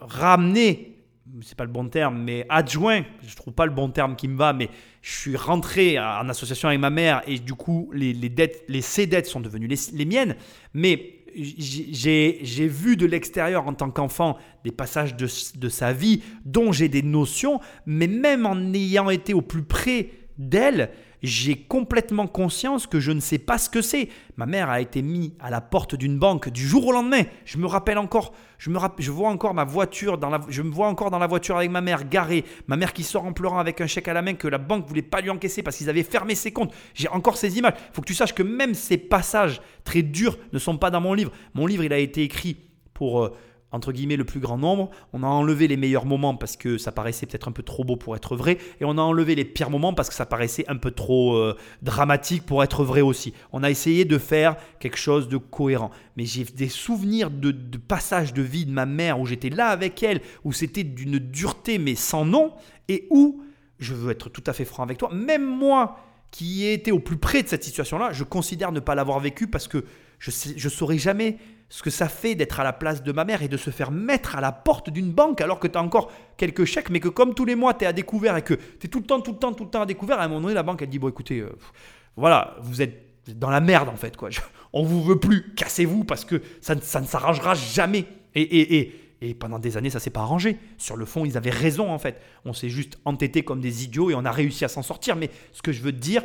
ramené c'est pas le bon terme, mais adjoint, je trouve pas le bon terme qui me va, mais je suis rentré en association avec ma mère et du coup, les, dettes, les ses dettes sont devenues les, miennes. Mais j'ai vu de l'extérieur en tant qu'enfant des passages de, de sa vie dont j'ai des notions, mais même en ayant été au plus près d'elle, j'ai complètement conscience que je ne sais pas ce que c'est. Ma mère a été mise à la porte d'une banque du jour au lendemain. Je me rappelle encore, je me vois encore ma voiture dans la voiture avec ma mère garée, ma mère qui sort en pleurant avec un chèque à la main que la banque voulait pas lui encaisser parce qu'ils avaient fermé ses comptes. J'ai encore ces images. Il faut que tu saches que même ces passages très durs ne sont pas dans mon livre. Mon livre, il a été écrit pour euh, entre guillemets le plus grand nombre. On a enlevé les meilleurs moments parce que ça paraissait peut-être un peu trop beau pour être vrai. Et on a enlevé les pires moments parce que ça paraissait un peu trop euh, dramatique pour être vrai aussi. On a essayé de faire quelque chose de cohérent. Mais j'ai des souvenirs de, de passages de vie de ma mère où j'étais là avec elle, où c'était d'une dureté mais sans nom, et où, je veux être tout à fait franc avec toi, même moi qui ai été au plus près de cette situation-là, je considère ne pas l'avoir vécu parce que je ne saurais jamais ce que ça fait d'être à la place de ma mère et de se faire mettre à la porte d'une banque alors que tu as encore quelques chèques, mais que comme tous les mois tu es à découvert et que tu es tout le temps, tout le temps, tout le temps à découvert, à un moment donné, la banque elle dit Bon, écoutez, euh, voilà, vous êtes dans la merde en fait, quoi. on vous veut plus, cassez-vous parce que ça, ça ne s'arrangera jamais. Et, et, et, et, pendant des années, ça s'est pas arrangé. Sur le fond, ils avaient raison en fait. On s'est juste entêté comme des idiots et on a réussi à s'en sortir. Mais ce que je veux te dire,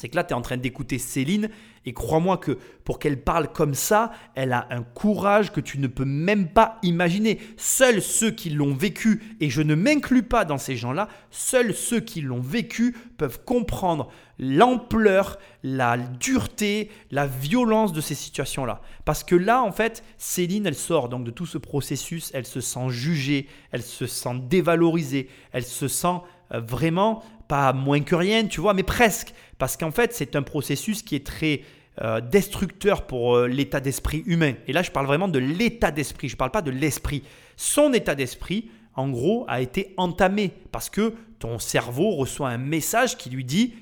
c'est que là, tu es en train d'écouter Céline et crois-moi que pour qu'elle parle comme ça, elle a un courage que tu ne peux même pas imaginer. Seuls ceux qui l'ont vécu, et je ne m'inclus pas dans ces gens-là, seuls ceux qui l'ont vécu peuvent comprendre l'ampleur, la dureté, la violence de ces situations-là. Parce que là, en fait, Céline, elle sort donc de tout ce processus, elle se sent jugée, elle se sent dévalorisée, elle se sent euh, vraiment pas moins que rien, tu vois, mais presque. Parce qu'en fait, c'est un processus qui est très euh, destructeur pour euh, l'état d'esprit humain. Et là, je parle vraiment de l'état d'esprit, je ne parle pas de l'esprit. Son état d'esprit, en gros, a été entamé parce que ton cerveau reçoit un message qui lui dit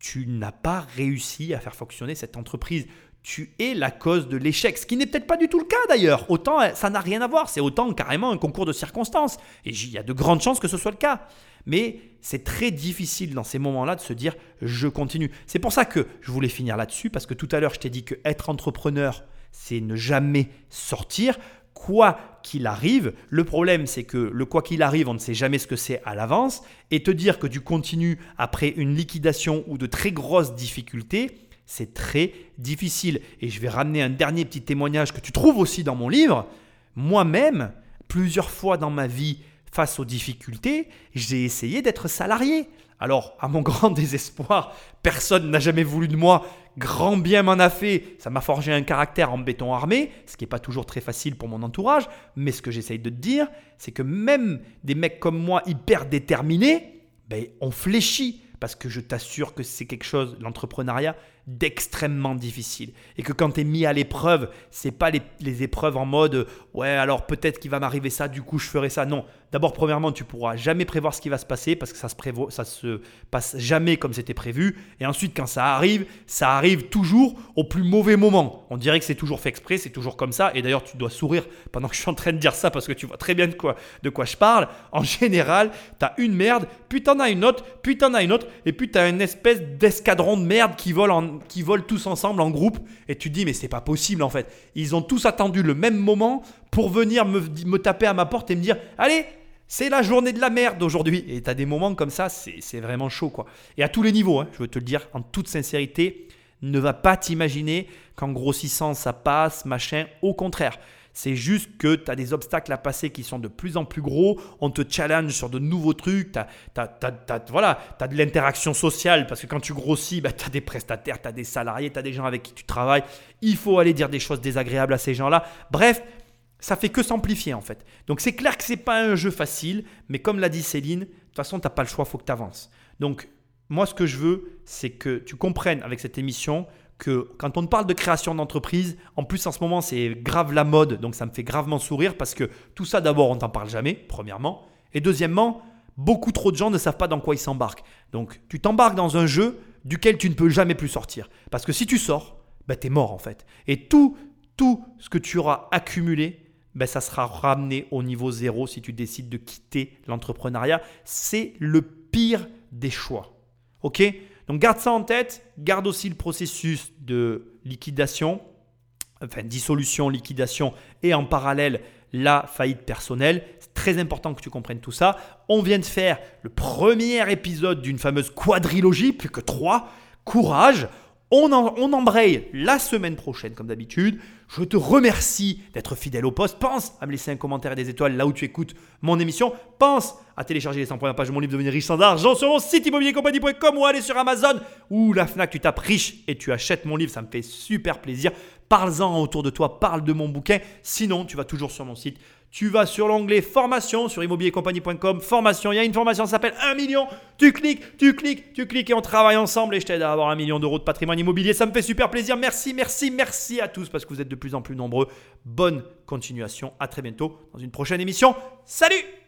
tu n'as pas réussi à faire fonctionner cette entreprise. Tu es la cause de l'échec, ce qui n'est peut-être pas du tout le cas d'ailleurs. Autant ça n'a rien à voir, c'est autant carrément un concours de circonstances. Et il y a de grandes chances que ce soit le cas. Mais c'est très difficile dans ces moments-là de se dire je continue. C'est pour ça que je voulais finir là-dessus, parce que tout à l'heure, je t'ai dit que être entrepreneur, c'est ne jamais sortir. Quoi qu'il arrive, le problème c'est que le quoi qu'il arrive, on ne sait jamais ce que c'est à l'avance, et te dire que tu continues après une liquidation ou de très grosses difficultés, c'est très difficile. Et je vais ramener un dernier petit témoignage que tu trouves aussi dans mon livre. Moi-même, plusieurs fois dans ma vie, face aux difficultés, j'ai essayé d'être salarié. Alors, à mon grand désespoir, personne n'a jamais voulu de moi. Grand bien m'en a fait. Ça m'a forgé un caractère en béton armé, ce qui n'est pas toujours très facile pour mon entourage. Mais ce que j'essaye de te dire, c'est que même des mecs comme moi, hyper déterminés, ben, on fléchit. Parce que je t'assure que c'est quelque chose, l'entrepreneuriat, d'extrêmement difficile. Et que quand tu es mis à l'épreuve, c'est pas les, les, épreuves en mode ouais, alors peut-être qu'il va m'arriver ça, du coup je ferai ça. Non. D'abord, premièrement, tu pourras jamais prévoir ce qui va se passer parce que ça se, prévoit, ça se passe jamais comme c'était prévu. Et ensuite, quand ça arrive, ça arrive toujours au plus mauvais moment. On dirait que c'est toujours fait exprès, c'est toujours comme ça. Et d'ailleurs, tu dois sourire pendant que je suis en train de dire ça parce que tu vois très bien de quoi, de quoi je parle. En général, tu as une merde, puis tu en as une autre, puis tu en as une autre, et puis tu as une espèce d'escadron de merde qui vole en qui volent tous ensemble en groupe et tu te dis mais c'est pas possible en fait. Ils ont tous attendu le même moment pour venir me, me taper à ma porte et me dire allez c'est la journée de la merde aujourd'hui. Et tu as des moments comme ça, c'est vraiment chaud quoi. Et à tous les niveaux, hein, je veux te le dire en toute sincérité, ne va pas t'imaginer qu'en grossissant ça passe, machin. Au contraire, c'est juste que tu as des obstacles à passer qui sont de plus en plus gros. On te challenge sur de nouveaux trucs. Tu as, voilà, as de l'interaction sociale parce que quand tu grossis, bah, tu as des prestataires, tu as des salariés, tu as des gens avec qui tu travailles. Il faut aller dire des choses désagréables à ces gens-là. Bref, ça fait que s'amplifier en fait. Donc c'est clair que c'est pas un jeu facile, mais comme l'a dit Céline, de toute façon, tu n'as pas le choix, il faut que tu avances. Donc moi, ce que je veux, c'est que tu comprennes avec cette émission que quand on parle de création d'entreprise, en plus en ce moment c'est grave la mode, donc ça me fait gravement sourire parce que tout ça d'abord on t'en parle jamais, premièrement, et deuxièmement, beaucoup trop de gens ne savent pas dans quoi ils s'embarquent. Donc tu t'embarques dans un jeu duquel tu ne peux jamais plus sortir. Parce que si tu sors, ben, tu es mort en fait. Et tout, tout ce que tu auras accumulé, ben, ça sera ramené au niveau zéro si tu décides de quitter l'entrepreneuriat. C'est le pire des choix. Ok? Donc garde ça en tête, garde aussi le processus de liquidation, enfin dissolution, liquidation et en parallèle la faillite personnelle. C'est très important que tu comprennes tout ça. On vient de faire le premier épisode d'une fameuse quadrilogie, plus que trois. Courage, on, embraye la semaine prochaine, comme d'habitude. Je te remercie d'être fidèle au poste. Pense à me laisser un commentaire et des étoiles là où tu écoutes mon émission. Pense à télécharger les 100 premières pages de mon livre Devenir riche sans argent sur mon site immobiliercompagnie.com ou aller sur Amazon ou la Fnac. Tu tapes riche et tu achètes mon livre. Ça me fait super plaisir. Parle-en autour de toi. Parle de mon bouquin. Sinon, tu vas toujours sur mon site tu vas sur l'onglet formation sur immobiliercompagnie.com. Formation, il y a une formation qui s'appelle 1 million. Tu cliques, tu cliques, tu cliques et on travaille ensemble et je t'aide à avoir un million d'euros de patrimoine immobilier. Ça me fait super plaisir. Merci, merci, merci à tous parce que vous êtes de plus en plus nombreux. Bonne continuation. À très bientôt dans une prochaine émission. Salut